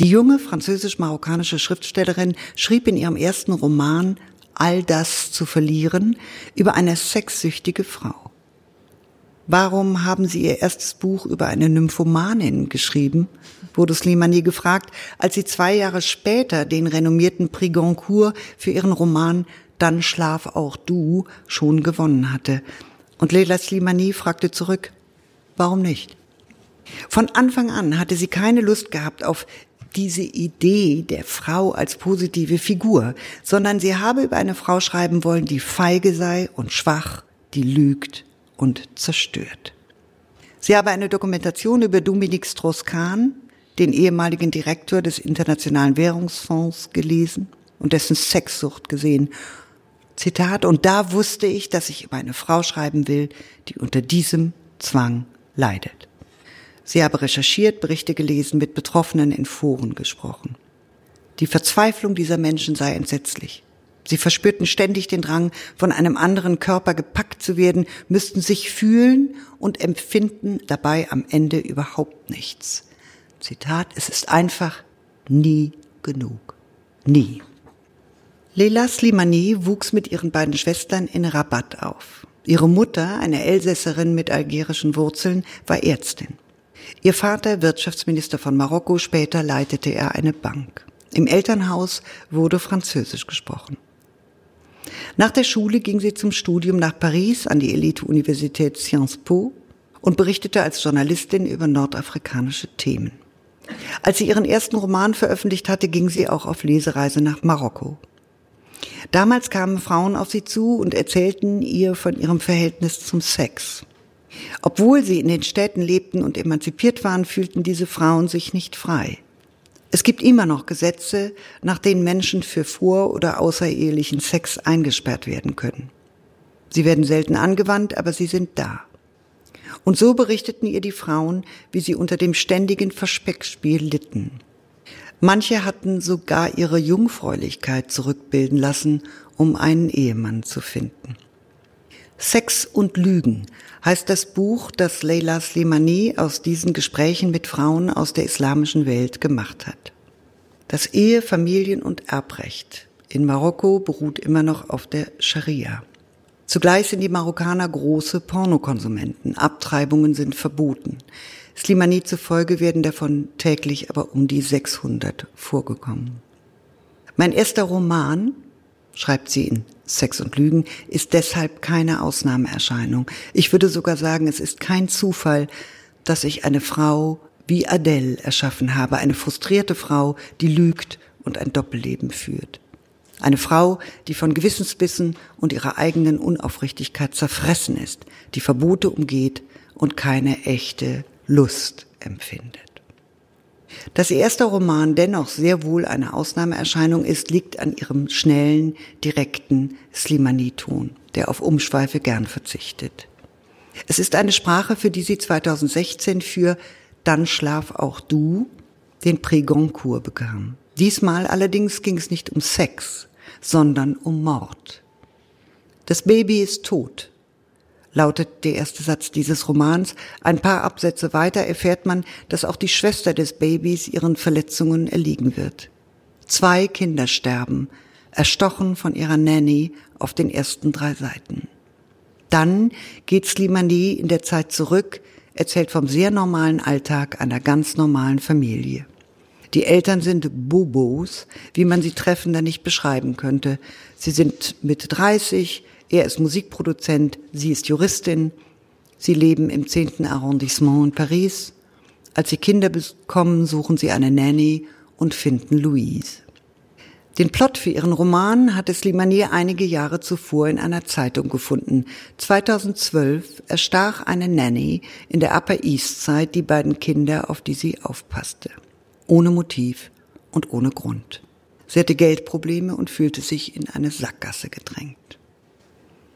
Die junge französisch-marokkanische Schriftstellerin schrieb in ihrem ersten Roman All das zu verlieren über eine sexsüchtige Frau. Warum haben Sie Ihr erstes Buch über eine Nymphomanin geschrieben? Wurde Slimani gefragt, als sie zwei Jahre später den renommierten Prix Goncourt für ihren Roman Dann schlaf auch du schon gewonnen hatte. Und Leila Slimani fragte zurück, warum nicht? Von Anfang an hatte sie keine Lust gehabt auf diese Idee der Frau als positive Figur, sondern sie habe über eine Frau schreiben wollen, die feige sei und schwach, die lügt und zerstört. Sie habe eine Dokumentation über Dominique Strauss-Kahn, den ehemaligen Direktor des Internationalen Währungsfonds, gelesen und dessen Sexsucht gesehen. Zitat, und da wusste ich, dass ich über eine Frau schreiben will, die unter diesem Zwang leidet. Sie habe recherchiert, Berichte gelesen, mit Betroffenen in Foren gesprochen. Die Verzweiflung dieser Menschen sei entsetzlich. Sie verspürten ständig den Drang, von einem anderen Körper gepackt zu werden, müssten sich fühlen und empfinden dabei am Ende überhaupt nichts. Zitat, es ist einfach nie genug. Nie. Leila Slimani wuchs mit ihren beiden Schwestern in Rabat auf. Ihre Mutter, eine Elsässerin mit algerischen Wurzeln, war Ärztin. Ihr Vater, Wirtschaftsminister von Marokko, später leitete er eine Bank. Im Elternhaus wurde Französisch gesprochen. Nach der Schule ging sie zum Studium nach Paris an die Elite-Universität Sciences Po und berichtete als Journalistin über nordafrikanische Themen. Als sie ihren ersten Roman veröffentlicht hatte, ging sie auch auf Lesereise nach Marokko. Damals kamen Frauen auf sie zu und erzählten ihr von ihrem Verhältnis zum Sex. Obwohl sie in den Städten lebten und emanzipiert waren, fühlten diese Frauen sich nicht frei. Es gibt immer noch Gesetze, nach denen Menschen für vor- oder außerehelichen Sex eingesperrt werden können. Sie werden selten angewandt, aber sie sind da. Und so berichteten ihr die Frauen, wie sie unter dem ständigen Verspeckspiel litten. Manche hatten sogar ihre Jungfräulichkeit zurückbilden lassen, um einen Ehemann zu finden. Sex und Lügen heißt das Buch, das Leila Slimani aus diesen Gesprächen mit Frauen aus der islamischen Welt gemacht hat. Das Ehe-, Familien- und Erbrecht in Marokko beruht immer noch auf der Scharia. Zugleich sind die Marokkaner große Pornokonsumenten. Abtreibungen sind verboten. Slimani zufolge werden davon täglich aber um die 600 vorgekommen. Mein erster Roman, schreibt sie in Sex und Lügen, ist deshalb keine Ausnahmeerscheinung. Ich würde sogar sagen, es ist kein Zufall, dass ich eine Frau wie Adele erschaffen habe, eine frustrierte Frau, die lügt und ein Doppelleben führt. Eine Frau, die von Gewissensbissen und ihrer eigenen Unaufrichtigkeit zerfressen ist, die Verbote umgeht und keine echte Lust empfindet. Dass ihr erster Roman dennoch sehr wohl eine Ausnahmeerscheinung ist, liegt an ihrem schnellen, direkten Slimani-Ton, der auf Umschweife gern verzichtet. Es ist eine Sprache, für die sie 2016 für Dann schlaf auch du den Prix Goncourt bekam. Diesmal allerdings ging es nicht um Sex, sondern um Mord. Das Baby ist tot, lautet der erste Satz dieses Romans. Ein paar Absätze weiter erfährt man, dass auch die Schwester des Babys ihren Verletzungen erliegen wird. Zwei Kinder sterben, erstochen von ihrer Nanny auf den ersten drei Seiten. Dann geht Slimani in der Zeit zurück, erzählt vom sehr normalen Alltag einer ganz normalen Familie. Die Eltern sind Bobos, wie man sie treffender nicht beschreiben könnte. Sie sind Mitte 30, er ist Musikproduzent, sie ist Juristin. Sie leben im 10. Arrondissement in Paris. Als sie Kinder bekommen, suchen sie eine Nanny und finden Louise. Den Plot für ihren Roman hatte Slimani einige Jahre zuvor in einer Zeitung gefunden. 2012 erstach eine Nanny in der Upper East Side die beiden Kinder, auf die sie aufpasste. Ohne Motiv und ohne Grund. Sie hatte Geldprobleme und fühlte sich in eine Sackgasse gedrängt.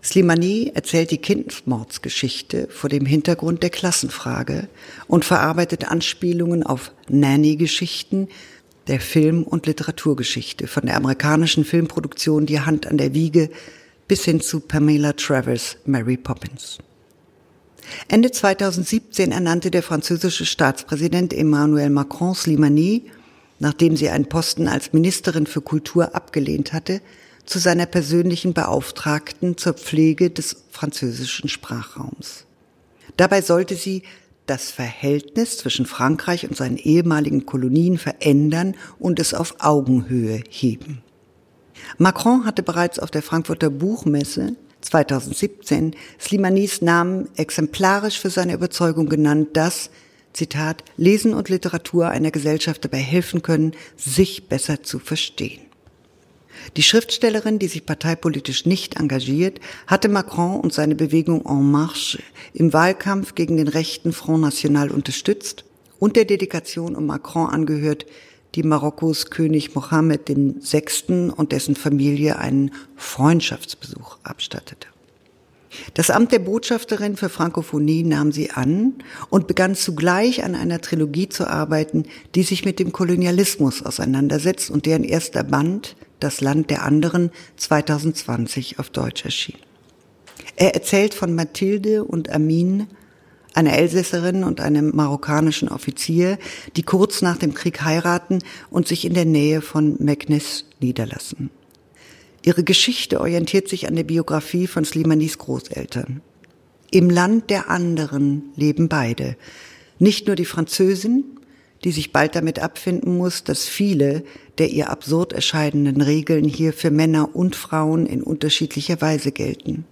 Slimani erzählt die Kindesmordsgeschichte vor dem Hintergrund der Klassenfrage und verarbeitet Anspielungen auf Nanny-Geschichten der Film- und Literaturgeschichte, von der amerikanischen Filmproduktion Die Hand an der Wiege bis hin zu Pamela Travers Mary Poppins. Ende 2017 ernannte der französische Staatspräsident Emmanuel Macron Slimani, nachdem sie einen Posten als Ministerin für Kultur abgelehnt hatte, zu seiner persönlichen Beauftragten zur Pflege des französischen Sprachraums. Dabei sollte sie das Verhältnis zwischen Frankreich und seinen ehemaligen Kolonien verändern und es auf Augenhöhe heben. Macron hatte bereits auf der Frankfurter Buchmesse 2017 Slimanis Namen exemplarisch für seine Überzeugung genannt, dass, Zitat, Lesen und Literatur einer Gesellschaft dabei helfen können, sich besser zu verstehen. Die Schriftstellerin, die sich parteipolitisch nicht engagiert, hatte Macron und seine Bewegung En Marche im Wahlkampf gegen den rechten Front National unterstützt und der Delegation um Macron angehört, die Marokkos König Mohammed VI. und dessen Familie einen Freundschaftsbesuch abstattete. Das Amt der Botschafterin für Frankophonie nahm sie an und begann zugleich an einer Trilogie zu arbeiten, die sich mit dem Kolonialismus auseinandersetzt und deren erster Band, Das Land der anderen, 2020 auf Deutsch erschien. Er erzählt von Mathilde und Amin, einer Elsässerin und einem marokkanischen Offizier, die kurz nach dem Krieg heiraten und sich in der Nähe von Meknes niederlassen. Ihre Geschichte orientiert sich an der Biografie von Slimanis Großeltern. Im Land der anderen leben beide. Nicht nur die Französin, die sich bald damit abfinden muss, dass viele der ihr absurd erscheinenden Regeln hier für Männer und Frauen in unterschiedlicher Weise gelten.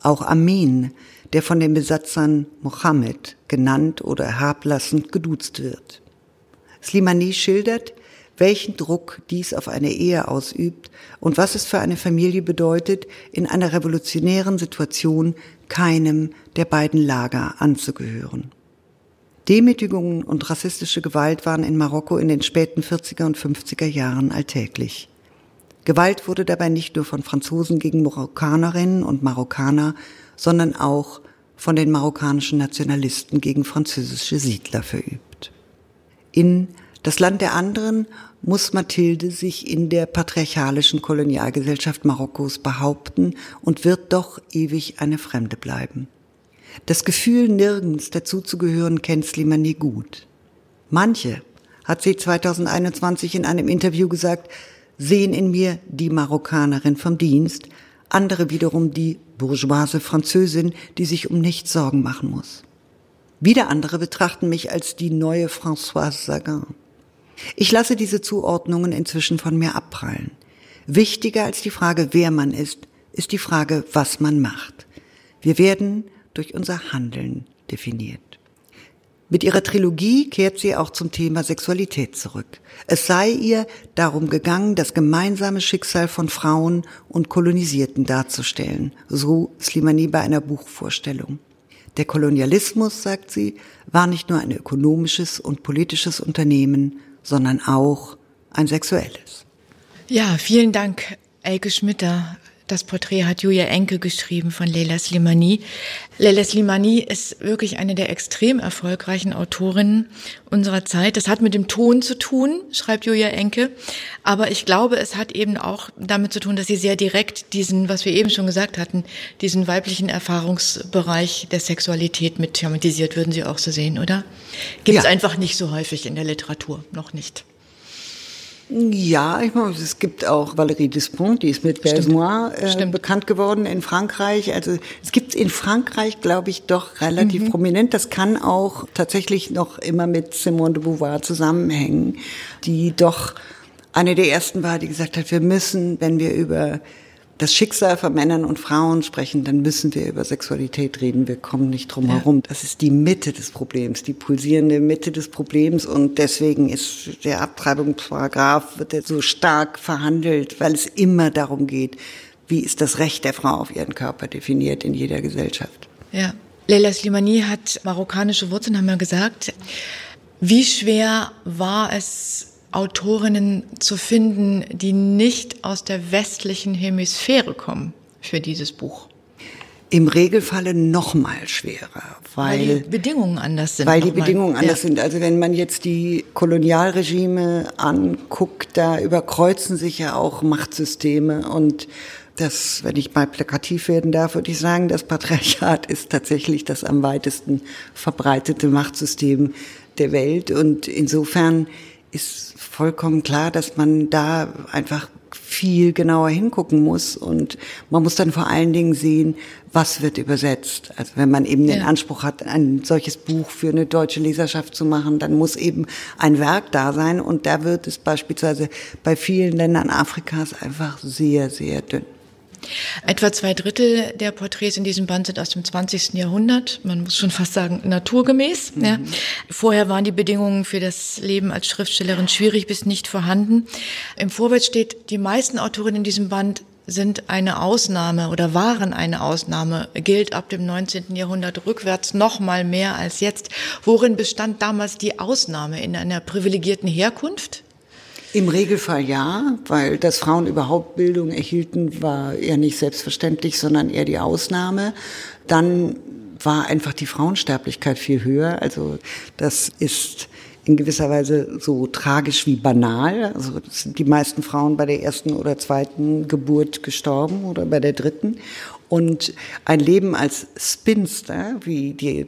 Auch Amin, der von den Besatzern Mohammed genannt oder herablassend geduzt wird. Slimani schildert, welchen Druck dies auf eine Ehe ausübt und was es für eine Familie bedeutet, in einer revolutionären Situation keinem der beiden Lager anzugehören. Demütigungen und rassistische Gewalt waren in Marokko in den späten 40er und 50er Jahren alltäglich. Gewalt wurde dabei nicht nur von Franzosen gegen Marokkanerinnen und Marokkaner, sondern auch von den marokkanischen Nationalisten gegen französische Siedler verübt. In das Land der anderen muss Mathilde sich in der patriarchalischen Kolonialgesellschaft Marokkos behaupten und wird doch ewig eine Fremde bleiben. Das Gefühl, nirgends dazuzugehören, kennt Slimani gut. Manche, hat sie 2021 in einem Interview gesagt, sehen in mir die Marokkanerin vom Dienst, andere wiederum die bourgeoise Französin, die sich um nichts Sorgen machen muss. Wieder andere betrachten mich als die neue Françoise Sagan. Ich lasse diese Zuordnungen inzwischen von mir abprallen. Wichtiger als die Frage, wer man ist, ist die Frage, was man macht. Wir werden durch unser Handeln definiert. Mit ihrer Trilogie kehrt sie auch zum Thema Sexualität zurück. Es sei ihr darum gegangen, das gemeinsame Schicksal von Frauen und Kolonisierten darzustellen, so Slimani bei einer Buchvorstellung. Der Kolonialismus, sagt sie, war nicht nur ein ökonomisches und politisches Unternehmen, sondern auch ein sexuelles. Ja, vielen Dank, Elke Schmitter. Das Porträt hat Julia Enke geschrieben von Leila Slimani. Leila Slimani ist wirklich eine der extrem erfolgreichen Autorinnen unserer Zeit. Das hat mit dem Ton zu tun, schreibt Julia Enke. Aber ich glaube, es hat eben auch damit zu tun, dass sie sehr direkt diesen, was wir eben schon gesagt hatten, diesen weiblichen Erfahrungsbereich der Sexualität mit thematisiert, würden Sie auch so sehen, oder? Gibt es ja. einfach nicht so häufig in der Literatur, noch nicht. Ja, ich meine, es gibt auch Valérie Despont, die ist mit Belsoir äh, bekannt geworden in Frankreich. Also es gibt in Frankreich, glaube ich, doch relativ mhm. prominent. Das kann auch tatsächlich noch immer mit Simone de Beauvoir zusammenhängen, die doch eine der ersten war, die gesagt hat, wir müssen, wenn wir über das Schicksal von Männern und Frauen sprechen, dann müssen wir über Sexualität reden. Wir kommen nicht drum herum. Ja. Das ist die Mitte des Problems, die pulsierende Mitte des Problems. Und deswegen ist der Abtreibungsparagraph wird er so stark verhandelt, weil es immer darum geht, wie ist das Recht der Frau auf ihren Körper definiert in jeder Gesellschaft. Ja. Leila Slimani hat marokkanische Wurzeln, haben wir gesagt. Wie schwer war es, Autorinnen zu finden, die nicht aus der westlichen Hemisphäre kommen für dieses Buch? Im Regelfalle noch mal schwerer, weil, weil die Bedingungen anders sind. Weil die Bedingungen anders ja. sind. Also wenn man jetzt die Kolonialregime anguckt, da überkreuzen sich ja auch Machtsysteme und das, wenn ich mal plakativ werden darf, würde ich sagen, das Patriarchat ist tatsächlich das am weitesten verbreitete Machtsystem der Welt und insofern ist vollkommen klar, dass man da einfach viel genauer hingucken muss und man muss dann vor allen Dingen sehen, was wird übersetzt. Also wenn man eben ja. den Anspruch hat, ein solches Buch für eine deutsche Leserschaft zu machen, dann muss eben ein Werk da sein und da wird es beispielsweise bei vielen Ländern Afrikas einfach sehr, sehr dünn. Etwa zwei Drittel der Porträts in diesem Band sind aus dem 20. Jahrhundert. Man muss schon fast sagen, naturgemäß. Mhm. Ja. Vorher waren die Bedingungen für das Leben als Schriftstellerin schwierig bis nicht vorhanden. Im Vorwort steht, die meisten Autorinnen in diesem Band sind eine Ausnahme oder waren eine Ausnahme, gilt ab dem 19. Jahrhundert rückwärts noch mal mehr als jetzt. Worin bestand damals die Ausnahme? In einer privilegierten Herkunft? Im Regelfall ja, weil dass Frauen überhaupt Bildung erhielten, war eher nicht selbstverständlich, sondern eher die Ausnahme. Dann war einfach die Frauensterblichkeit viel höher. Also das ist in gewisser Weise so tragisch wie banal. Also sind die meisten Frauen bei der ersten oder zweiten Geburt gestorben oder bei der dritten. Und ein Leben als Spinster, wie die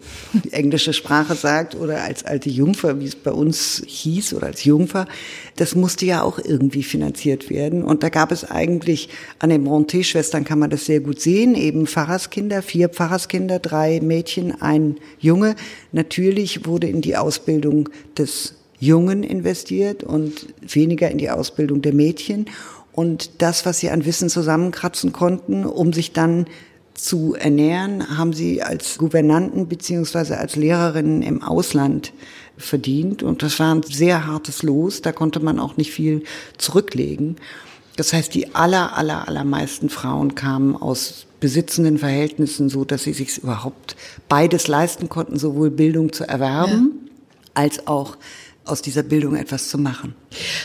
englische Sprache sagt, oder als alte Jungfer, wie es bei uns hieß, oder als Jungfer, das musste ja auch irgendwie finanziert werden. Und da gab es eigentlich, an den Bronte-Schwestern kann man das sehr gut sehen, eben Pfarrerskinder, vier Pfarrerskinder, drei Mädchen, ein Junge. Natürlich wurde in die Ausbildung des Jungen investiert und weniger in die Ausbildung der Mädchen und das, was sie an Wissen zusammenkratzen konnten, um sich dann zu ernähren, haben sie als Gouvernanten beziehungsweise als Lehrerinnen im Ausland verdient. Und das war ein sehr hartes Los. Da konnte man auch nicht viel zurücklegen. Das heißt, die aller, aller, allermeisten Frauen kamen aus besitzenden Verhältnissen, so dass sie sich überhaupt beides leisten konnten, sowohl Bildung zu erwerben ja. als auch aus dieser Bildung etwas zu machen.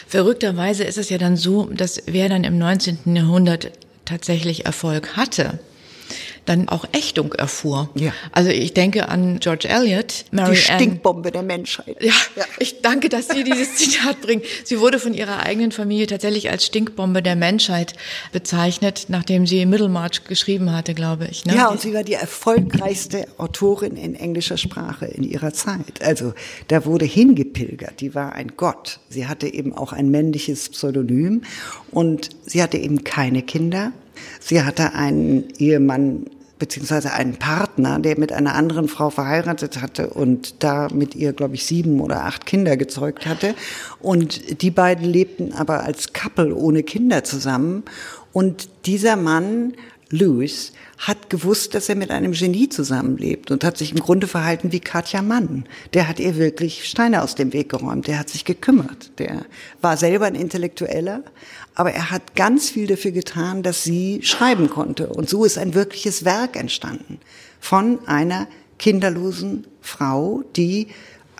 Verrückterweise ist es ja dann so, dass wer dann im 19. Jahrhundert tatsächlich Erfolg hatte, dann auch Ächtung erfuhr. Ja. Also ich denke an George Eliot, Mary Die Stinkbombe Ann. der Menschheit. Ja, ja, ich danke, dass Sie dieses Zitat bringen. Sie wurde von ihrer eigenen Familie tatsächlich als Stinkbombe der Menschheit bezeichnet, nachdem sie Middlemarch geschrieben hatte, glaube ich. Ne? Ja, und sie war die erfolgreichste Autorin in englischer Sprache in ihrer Zeit. Also da wurde hingepilgert. Die war ein Gott. Sie hatte eben auch ein männliches Pseudonym und sie hatte eben keine Kinder. Sie hatte einen Ehemann beziehungsweise einen Partner, der mit einer anderen Frau verheiratet hatte und da mit ihr, glaube ich, sieben oder acht Kinder gezeugt hatte. Und die beiden lebten aber als Couple ohne Kinder zusammen. Und dieser Mann, Louis, hat gewusst, dass er mit einem Genie zusammenlebt und hat sich im Grunde verhalten wie Katja Mann. Der hat ihr wirklich Steine aus dem Weg geräumt, der hat sich gekümmert. Der war selber ein Intellektueller, aber er hat ganz viel dafür getan, dass sie schreiben konnte. Und so ist ein wirkliches Werk entstanden von einer kinderlosen Frau, die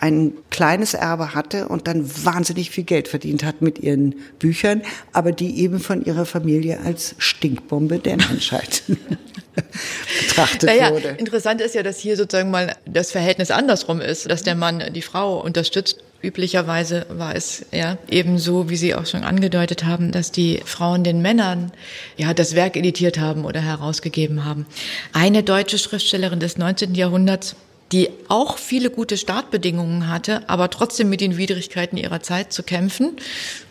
ein kleines Erbe hatte und dann wahnsinnig viel Geld verdient hat mit ihren Büchern, aber die eben von ihrer Familie als Stinkbombe der Menschheit betrachtet naja, wurde. Interessant ist ja, dass hier sozusagen mal das Verhältnis andersrum ist, dass der Mann die Frau unterstützt. Üblicherweise war es ja ebenso, wie Sie auch schon angedeutet haben, dass die Frauen den Männern ja das Werk editiert haben oder herausgegeben haben. Eine deutsche Schriftstellerin des 19. Jahrhunderts die auch viele gute Startbedingungen hatte, aber trotzdem mit den Widrigkeiten ihrer Zeit zu kämpfen.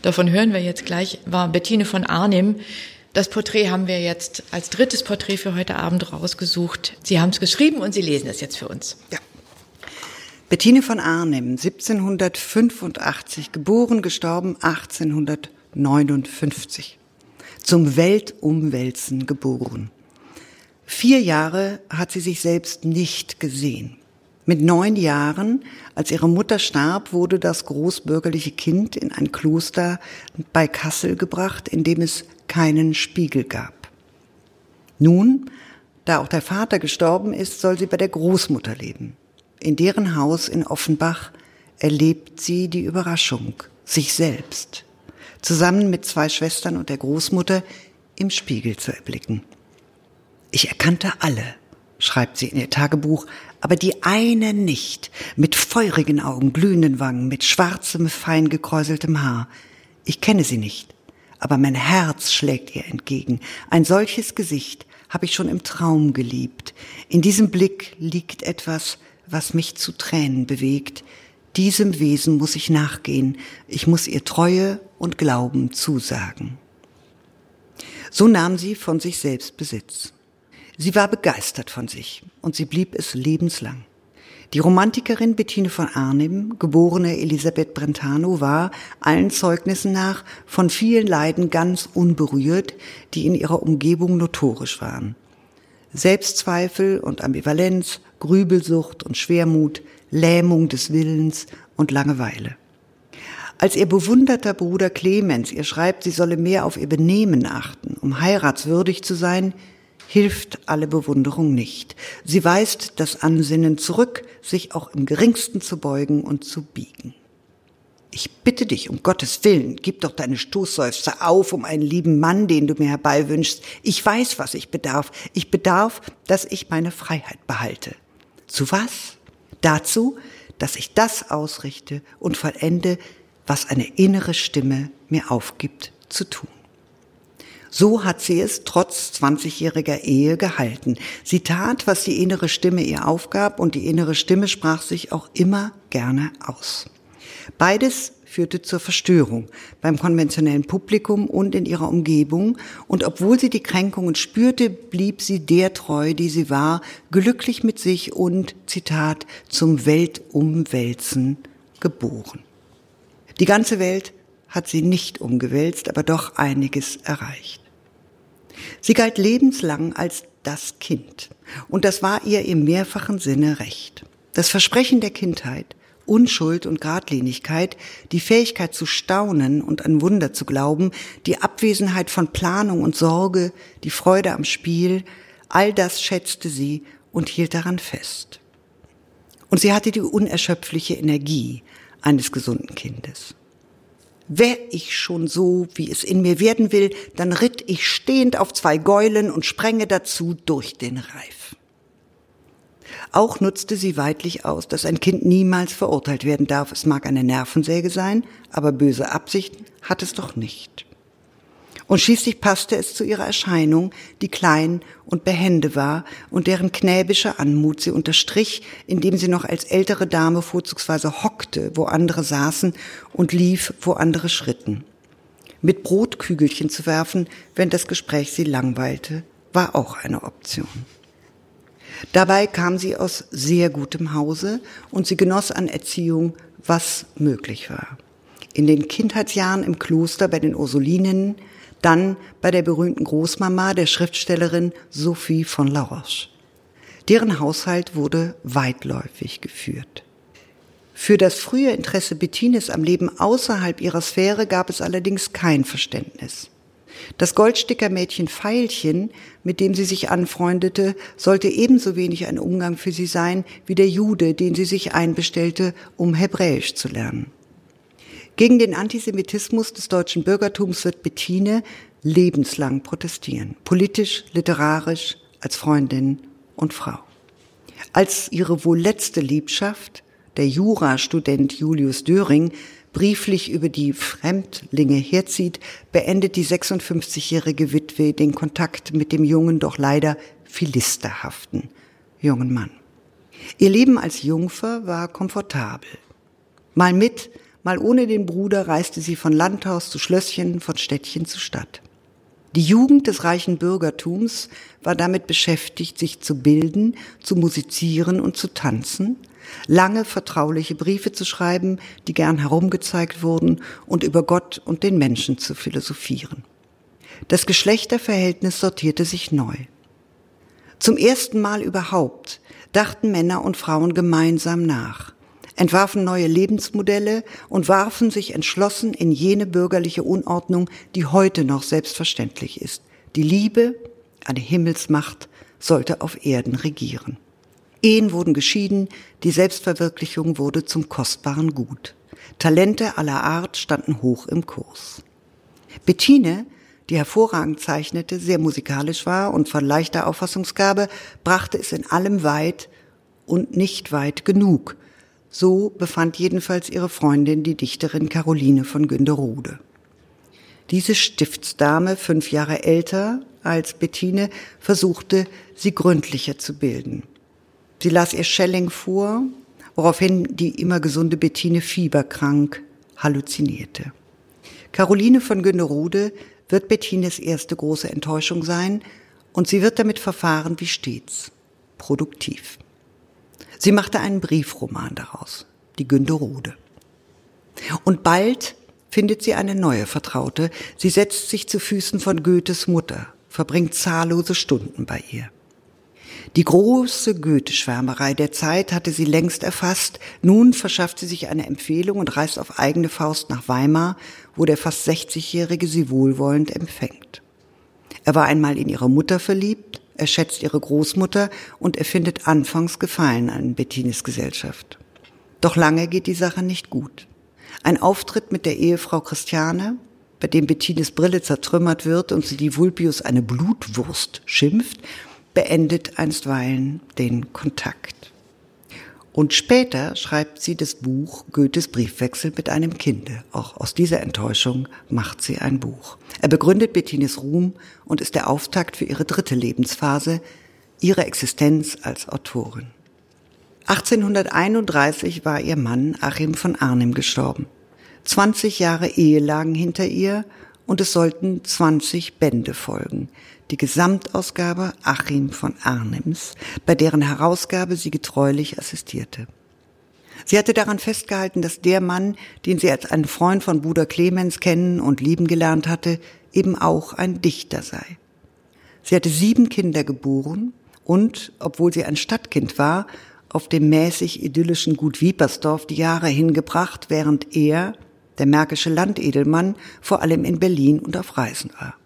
Davon hören wir jetzt gleich, war Bettine von Arnim. Das Porträt haben wir jetzt als drittes Porträt für heute Abend rausgesucht. Sie haben es geschrieben und Sie lesen es jetzt für uns. Ja. Bettine von Arnim, 1785 geboren, gestorben 1859. Zum Weltumwälzen geboren. Vier Jahre hat sie sich selbst nicht gesehen. Mit neun Jahren, als ihre Mutter starb, wurde das großbürgerliche Kind in ein Kloster bei Kassel gebracht, in dem es keinen Spiegel gab. Nun, da auch der Vater gestorben ist, soll sie bei der Großmutter leben. In deren Haus in Offenbach erlebt sie die Überraschung, sich selbst, zusammen mit zwei Schwestern und der Großmutter im Spiegel zu erblicken. Ich erkannte alle, schreibt sie in ihr Tagebuch, aber die eine nicht, mit feurigen Augen, glühenden Wangen, mit schwarzem, fein gekräuseltem Haar. Ich kenne sie nicht, aber mein Herz schlägt ihr entgegen. Ein solches Gesicht habe ich schon im Traum geliebt. In diesem Blick liegt etwas, was mich zu Tränen bewegt. Diesem Wesen muss ich nachgehen. Ich muss ihr Treue und Glauben zusagen. So nahm sie von sich selbst Besitz. Sie war begeistert von sich und sie blieb es lebenslang. Die Romantikerin Bettine von Arnim, geborene Elisabeth Brentano, war allen Zeugnissen nach von vielen Leiden ganz unberührt, die in ihrer Umgebung notorisch waren. Selbstzweifel und Ambivalenz, Grübelsucht und Schwermut, Lähmung des Willens und Langeweile. Als ihr bewunderter Bruder Clemens ihr schreibt, sie solle mehr auf ihr Benehmen achten, um heiratswürdig zu sein, hilft alle Bewunderung nicht. Sie weist das Ansinnen zurück, sich auch im geringsten zu beugen und zu biegen. Ich bitte dich, um Gottes Willen, gib doch deine Stoßseufzer auf um einen lieben Mann, den du mir herbeiwünschst. Ich weiß, was ich bedarf. Ich bedarf, dass ich meine Freiheit behalte. Zu was? Dazu, dass ich das ausrichte und vollende, was eine innere Stimme mir aufgibt zu tun. So hat sie es trotz 20-jähriger Ehe gehalten. Sie tat, was die innere Stimme ihr aufgab und die innere Stimme sprach sich auch immer gerne aus. Beides führte zur Verstörung beim konventionellen Publikum und in ihrer Umgebung, und obwohl sie die Kränkungen spürte, blieb sie der treu, die sie war, glücklich mit sich und, Zitat, zum Weltumwälzen geboren. Die ganze Welt hat sie nicht umgewälzt, aber doch einiges erreicht. Sie galt lebenslang als das Kind, und das war ihr im mehrfachen Sinne recht. Das Versprechen der Kindheit, Unschuld und Gradlinigkeit, die Fähigkeit zu staunen und an Wunder zu glauben, die Abwesenheit von Planung und Sorge, die Freude am Spiel, all das schätzte sie und hielt daran fest. Und sie hatte die unerschöpfliche Energie eines gesunden Kindes. Wär ich schon so, wie es in mir werden will, dann ritt ich stehend auf zwei Gäulen und sprenge dazu durch den Reif. Auch nutzte sie weidlich aus, dass ein Kind niemals verurteilt werden darf. Es mag eine Nervensäge sein, aber böse Absichten hat es doch nicht. Und schließlich passte es zu ihrer Erscheinung, die klein und behende war und deren knäbische Anmut sie unterstrich, indem sie noch als ältere Dame vorzugsweise hockte, wo andere saßen und lief, wo andere schritten. Mit Brotkügelchen zu werfen, wenn das Gespräch sie langweilte, war auch eine Option. Dabei kam sie aus sehr gutem Hause und sie genoss an Erziehung, was möglich war. In den Kindheitsjahren im Kloster bei den Ursulinen dann bei der berühmten Großmama, der Schriftstellerin Sophie von La Roche. Deren Haushalt wurde weitläufig geführt. Für das frühe Interesse Bettines am Leben außerhalb ihrer Sphäre gab es allerdings kein Verständnis. Das Goldstickermädchen Veilchen, mit dem sie sich anfreundete, sollte ebenso wenig ein Umgang für sie sein wie der Jude, den sie sich einbestellte, um Hebräisch zu lernen. Gegen den Antisemitismus des deutschen Bürgertums wird Bettine lebenslang protestieren. Politisch, literarisch, als Freundin und Frau. Als ihre wohl letzte Liebschaft, der Jurastudent Julius Döring, brieflich über die Fremdlinge herzieht, beendet die 56-jährige Witwe den Kontakt mit dem jungen, doch leider philisterhaften jungen Mann. Ihr Leben als Jungfer war komfortabel. Mal mit, Mal ohne den Bruder reiste sie von Landhaus zu Schlösschen, von Städtchen zu Stadt. Die Jugend des reichen Bürgertums war damit beschäftigt, sich zu bilden, zu musizieren und zu tanzen, lange vertrauliche Briefe zu schreiben, die gern herumgezeigt wurden, und über Gott und den Menschen zu philosophieren. Das Geschlechterverhältnis sortierte sich neu. Zum ersten Mal überhaupt dachten Männer und Frauen gemeinsam nach entwarfen neue Lebensmodelle und warfen sich entschlossen in jene bürgerliche Unordnung, die heute noch selbstverständlich ist. Die Liebe, eine Himmelsmacht, sollte auf Erden regieren. Ehen wurden geschieden, die Selbstverwirklichung wurde zum kostbaren Gut. Talente aller Art standen hoch im Kurs. Bettine, die hervorragend zeichnete, sehr musikalisch war und von leichter Auffassungsgabe, brachte es in allem weit und nicht weit genug, so befand jedenfalls ihre Freundin, die Dichterin Caroline von Günderode. Diese Stiftsdame, fünf Jahre älter als Bettine, versuchte, sie gründlicher zu bilden. Sie las ihr Schelling vor, woraufhin die immer gesunde Bettine fieberkrank halluzinierte. Caroline von Günderode wird Bettines erste große Enttäuschung sein und sie wird damit verfahren wie stets, produktiv. Sie machte einen Briefroman daraus, die Günderode. Und bald findet sie eine neue Vertraute. Sie setzt sich zu Füßen von Goethes Mutter, verbringt zahllose Stunden bei ihr. Die große Goethe-Schwärmerei der Zeit hatte sie längst erfasst. Nun verschafft sie sich eine Empfehlung und reist auf eigene Faust nach Weimar, wo der fast 60-Jährige sie wohlwollend empfängt. Er war einmal in ihre Mutter verliebt, er schätzt ihre Großmutter und er findet anfangs Gefallen an Bettines Gesellschaft. Doch lange geht die Sache nicht gut. Ein Auftritt mit der Ehefrau Christiane, bei dem Bettines Brille zertrümmert wird und sie die Vulpius eine Blutwurst schimpft, beendet einstweilen den Kontakt. Und später schreibt sie das Buch Goethes Briefwechsel mit einem Kinde. Auch aus dieser Enttäuschung macht sie ein Buch. Er begründet Bettines Ruhm und ist der Auftakt für ihre dritte Lebensphase, ihre Existenz als Autorin. 1831 war ihr Mann Achim von Arnim gestorben. 20 Jahre Ehe lagen hinter ihr und es sollten 20 Bände folgen. Die Gesamtausgabe Achim von Arnims, bei deren Herausgabe sie getreulich assistierte. Sie hatte daran festgehalten, dass der Mann, den sie als einen Freund von Bruder Clemens kennen und lieben gelernt hatte, eben auch ein Dichter sei. Sie hatte sieben Kinder geboren und, obwohl sie ein Stadtkind war, auf dem mäßig idyllischen Gut Wiepersdorf die Jahre hingebracht, während er, der märkische Landedelmann, vor allem in Berlin und auf Reisen war.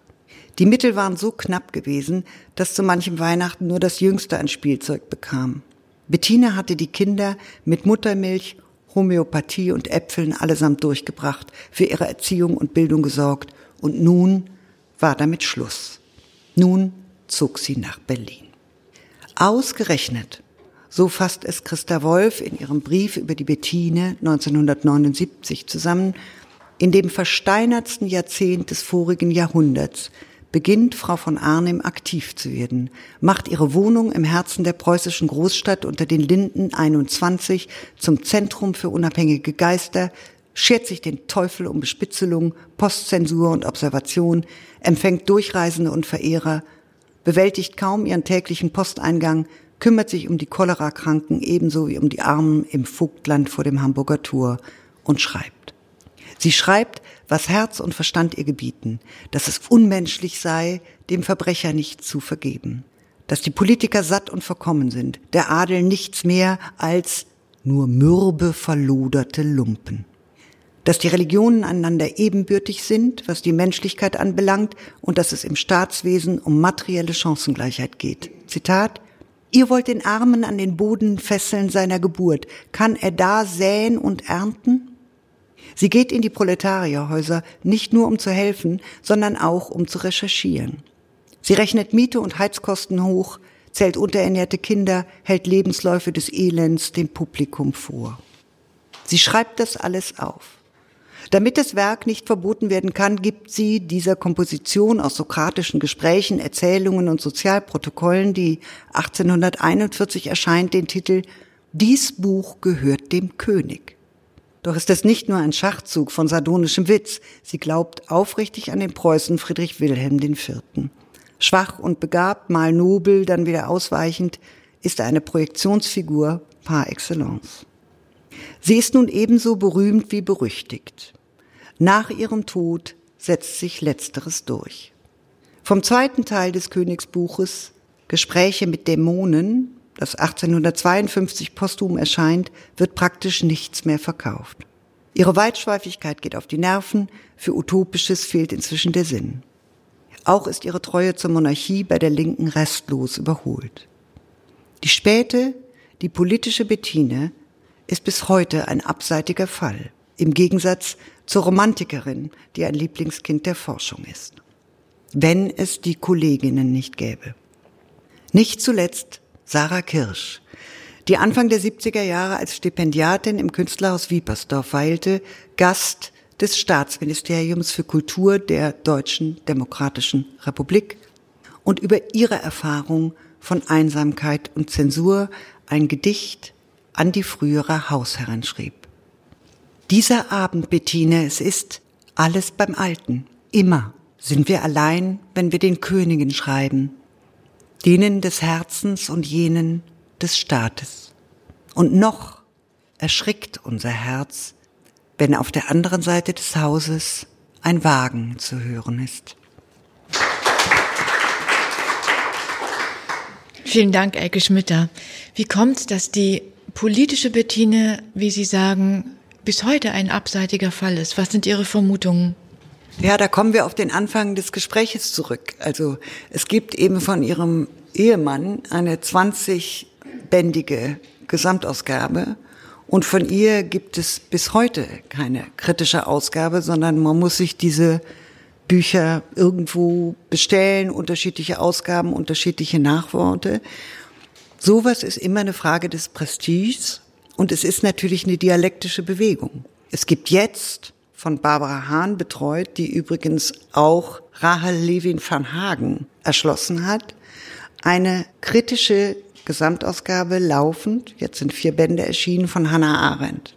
Die Mittel waren so knapp gewesen, dass zu manchem Weihnachten nur das Jüngste ein Spielzeug bekam. Bettina hatte die Kinder mit Muttermilch, Homöopathie und Äpfeln allesamt durchgebracht, für ihre Erziehung und Bildung gesorgt, und nun war damit Schluss. Nun zog sie nach Berlin. Ausgerechnet, so fasst es Christa Wolf in ihrem Brief über die Bettine 1979 zusammen, in dem versteinertsten Jahrzehnt des vorigen Jahrhunderts beginnt Frau von Arnim aktiv zu werden, macht ihre Wohnung im Herzen der preußischen Großstadt unter den Linden 21 zum Zentrum für unabhängige Geister, schert sich den Teufel um Bespitzelung, Postzensur und Observation, empfängt Durchreisende und Verehrer, bewältigt kaum ihren täglichen Posteingang, kümmert sich um die Cholerakranken ebenso wie um die Armen im Vogtland vor dem Hamburger Tor und schreibt. Sie schreibt, was Herz und Verstand ihr gebieten, dass es unmenschlich sei, dem Verbrecher nicht zu vergeben, dass die Politiker satt und verkommen sind, der Adel nichts mehr als nur mürbe verloderte Lumpen, dass die Religionen einander ebenbürtig sind, was die Menschlichkeit anbelangt, und dass es im Staatswesen um materielle Chancengleichheit geht. Zitat Ihr wollt den Armen an den Boden fesseln seiner Geburt. Kann er da säen und ernten? Sie geht in die Proletarierhäuser nicht nur um zu helfen, sondern auch um zu recherchieren. Sie rechnet Miete und Heizkosten hoch, zählt unterernährte Kinder, hält Lebensläufe des Elends dem Publikum vor. Sie schreibt das alles auf. Damit das Werk nicht verboten werden kann, gibt sie dieser Komposition aus sokratischen Gesprächen, Erzählungen und Sozialprotokollen, die 1841 erscheint, den Titel Dies Buch gehört dem König. Doch ist es nicht nur ein Schachzug von sardonischem Witz. Sie glaubt aufrichtig an den Preußen Friedrich Wilhelm IV. Schwach und begabt, mal nobel, dann wieder ausweichend, ist er eine Projektionsfigur par excellence. Sie ist nun ebenso berühmt wie berüchtigt. Nach ihrem Tod setzt sich Letzteres durch. Vom zweiten Teil des Königsbuches Gespräche mit Dämonen das 1852 posthum erscheint, wird praktisch nichts mehr verkauft. Ihre Weitschweifigkeit geht auf die Nerven, für Utopisches fehlt inzwischen der Sinn. Auch ist ihre Treue zur Monarchie bei der Linken restlos überholt. Die späte, die politische Bettine ist bis heute ein abseitiger Fall, im Gegensatz zur Romantikerin, die ein Lieblingskind der Forschung ist. Wenn es die Kolleginnen nicht gäbe. Nicht zuletzt Sarah Kirsch, die Anfang der 70er Jahre als Stipendiatin im Künstlerhaus Wiepersdorf weilte, Gast des Staatsministeriums für Kultur der Deutschen Demokratischen Republik und über ihre Erfahrung von Einsamkeit und Zensur ein Gedicht an die frühere Hausherrin schrieb. Dieser Abend, Bettine, es ist alles beim Alten. Immer sind wir allein, wenn wir den Königen schreiben denen des Herzens und jenen des Staates. Und noch erschrickt unser Herz, wenn auf der anderen Seite des Hauses ein Wagen zu hören ist. Vielen Dank, Elke Schmitter. Wie kommt es, dass die politische Bettine, wie Sie sagen, bis heute ein abseitiger Fall ist? Was sind Ihre Vermutungen? Ja, da kommen wir auf den Anfang des Gespräches zurück. Also es gibt eben von ihrem Ehemann eine 20-bändige Gesamtausgabe Und von ihr gibt es bis heute keine kritische Ausgabe, sondern man muss sich diese Bücher irgendwo bestellen, unterschiedliche Ausgaben, unterschiedliche Nachworte. Sowas ist immer eine Frage des Prestiges und es ist natürlich eine dialektische Bewegung. Es gibt jetzt von Barbara Hahn betreut, die übrigens auch Rahel Levin van Hagen erschlossen hat, eine kritische Gesamtausgabe laufend, jetzt sind vier Bände erschienen, von Hannah Arendt.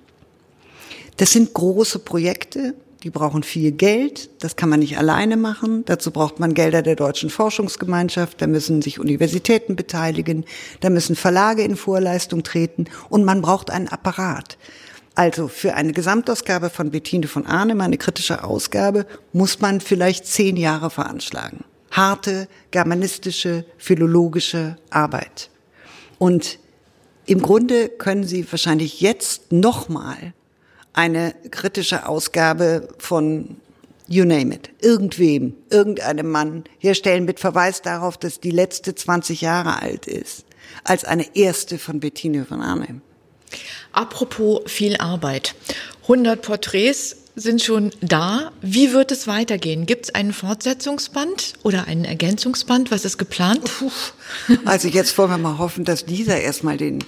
Das sind große Projekte, die brauchen viel Geld, das kann man nicht alleine machen, dazu braucht man Gelder der Deutschen Forschungsgemeinschaft, da müssen sich Universitäten beteiligen, da müssen Verlage in Vorleistung treten und man braucht einen Apparat. Also für eine Gesamtausgabe von Bettine von Arnim, eine kritische Ausgabe, muss man vielleicht zehn Jahre veranschlagen. Harte, germanistische, philologische Arbeit. Und im Grunde können Sie wahrscheinlich jetzt nochmal eine kritische Ausgabe von you name it, irgendwem, irgendeinem Mann herstellen mit Verweis darauf, dass die letzte 20 Jahre alt ist, als eine erste von Bettine von Arnhem. Apropos viel Arbeit. 100 Porträts sind schon da. Wie wird es weitergehen? Gibt es einen Fortsetzungsband oder einen Ergänzungsband? Was ist geplant? Also jetzt wollen wir mal hoffen, dass dieser erstmal den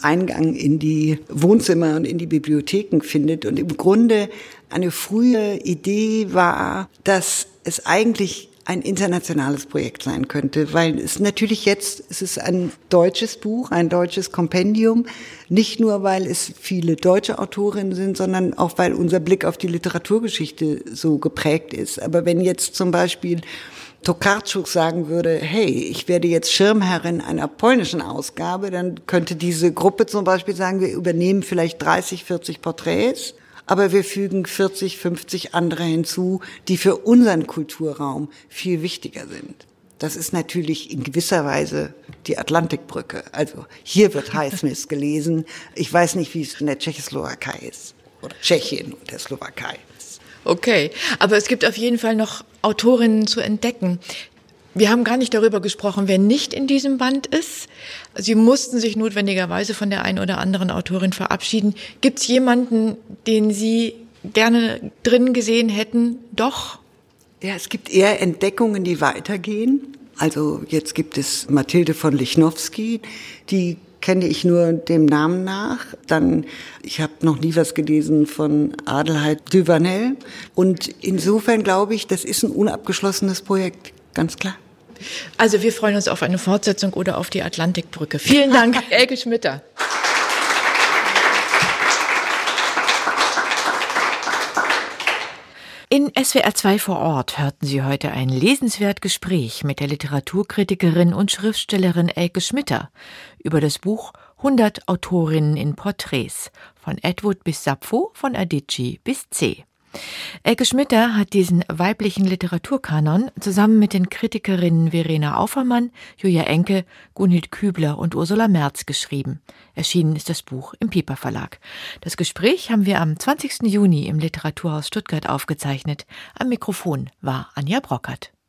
Eingang in die Wohnzimmer und in die Bibliotheken findet. Und im Grunde eine frühe Idee war, dass es eigentlich ein internationales Projekt sein könnte, weil es natürlich jetzt, es ist ein deutsches Buch, ein deutsches Kompendium, nicht nur, weil es viele deutsche Autorinnen sind, sondern auch, weil unser Blick auf die Literaturgeschichte so geprägt ist. Aber wenn jetzt zum Beispiel Tokarczuk sagen würde, hey, ich werde jetzt Schirmherrin einer polnischen Ausgabe, dann könnte diese Gruppe zum Beispiel sagen, wir übernehmen vielleicht 30, 40 Porträts, aber wir fügen 40, 50 andere hinzu, die für unseren Kulturraum viel wichtiger sind. Das ist natürlich in gewisser Weise die Atlantikbrücke. Also hier wird Highsmith gelesen. Ich weiß nicht, wie es in der Tschechoslowakei ist. Oder Tschechien und der Slowakei. Okay, aber es gibt auf jeden Fall noch Autorinnen zu entdecken. Wir haben gar nicht darüber gesprochen, wer nicht in diesem Band ist. Sie mussten sich notwendigerweise von der einen oder anderen Autorin verabschieden. Gibt es jemanden, den Sie gerne drin gesehen hätten? Doch? Ja, es gibt eher Entdeckungen, die weitergehen. Also jetzt gibt es Mathilde von Lichnowsky, die kenne ich nur dem Namen nach. Dann, ich habe noch nie was gelesen von Adelheid Duvanel. Und insofern glaube ich, das ist ein unabgeschlossenes Projekt, ganz klar. Also wir freuen uns auf eine Fortsetzung oder auf die Atlantikbrücke. Vielen Dank, Elke Schmitter. In SWR 2 vor Ort hörten Sie heute ein lesenswert Gespräch mit der Literaturkritikerin und Schriftstellerin Elke Schmitter über das Buch 100 Autorinnen in Porträts von Edward bis Sappho, von Adichie bis C. Elke Schmitter hat diesen weiblichen Literaturkanon zusammen mit den Kritikerinnen Verena Aufermann, Julia Enke, Gunhild Kübler und Ursula Merz geschrieben. Erschienen ist das Buch im Piper Verlag. Das Gespräch haben wir am 20. Juni im Literaturhaus Stuttgart aufgezeichnet. Am Mikrofon war Anja Brockert.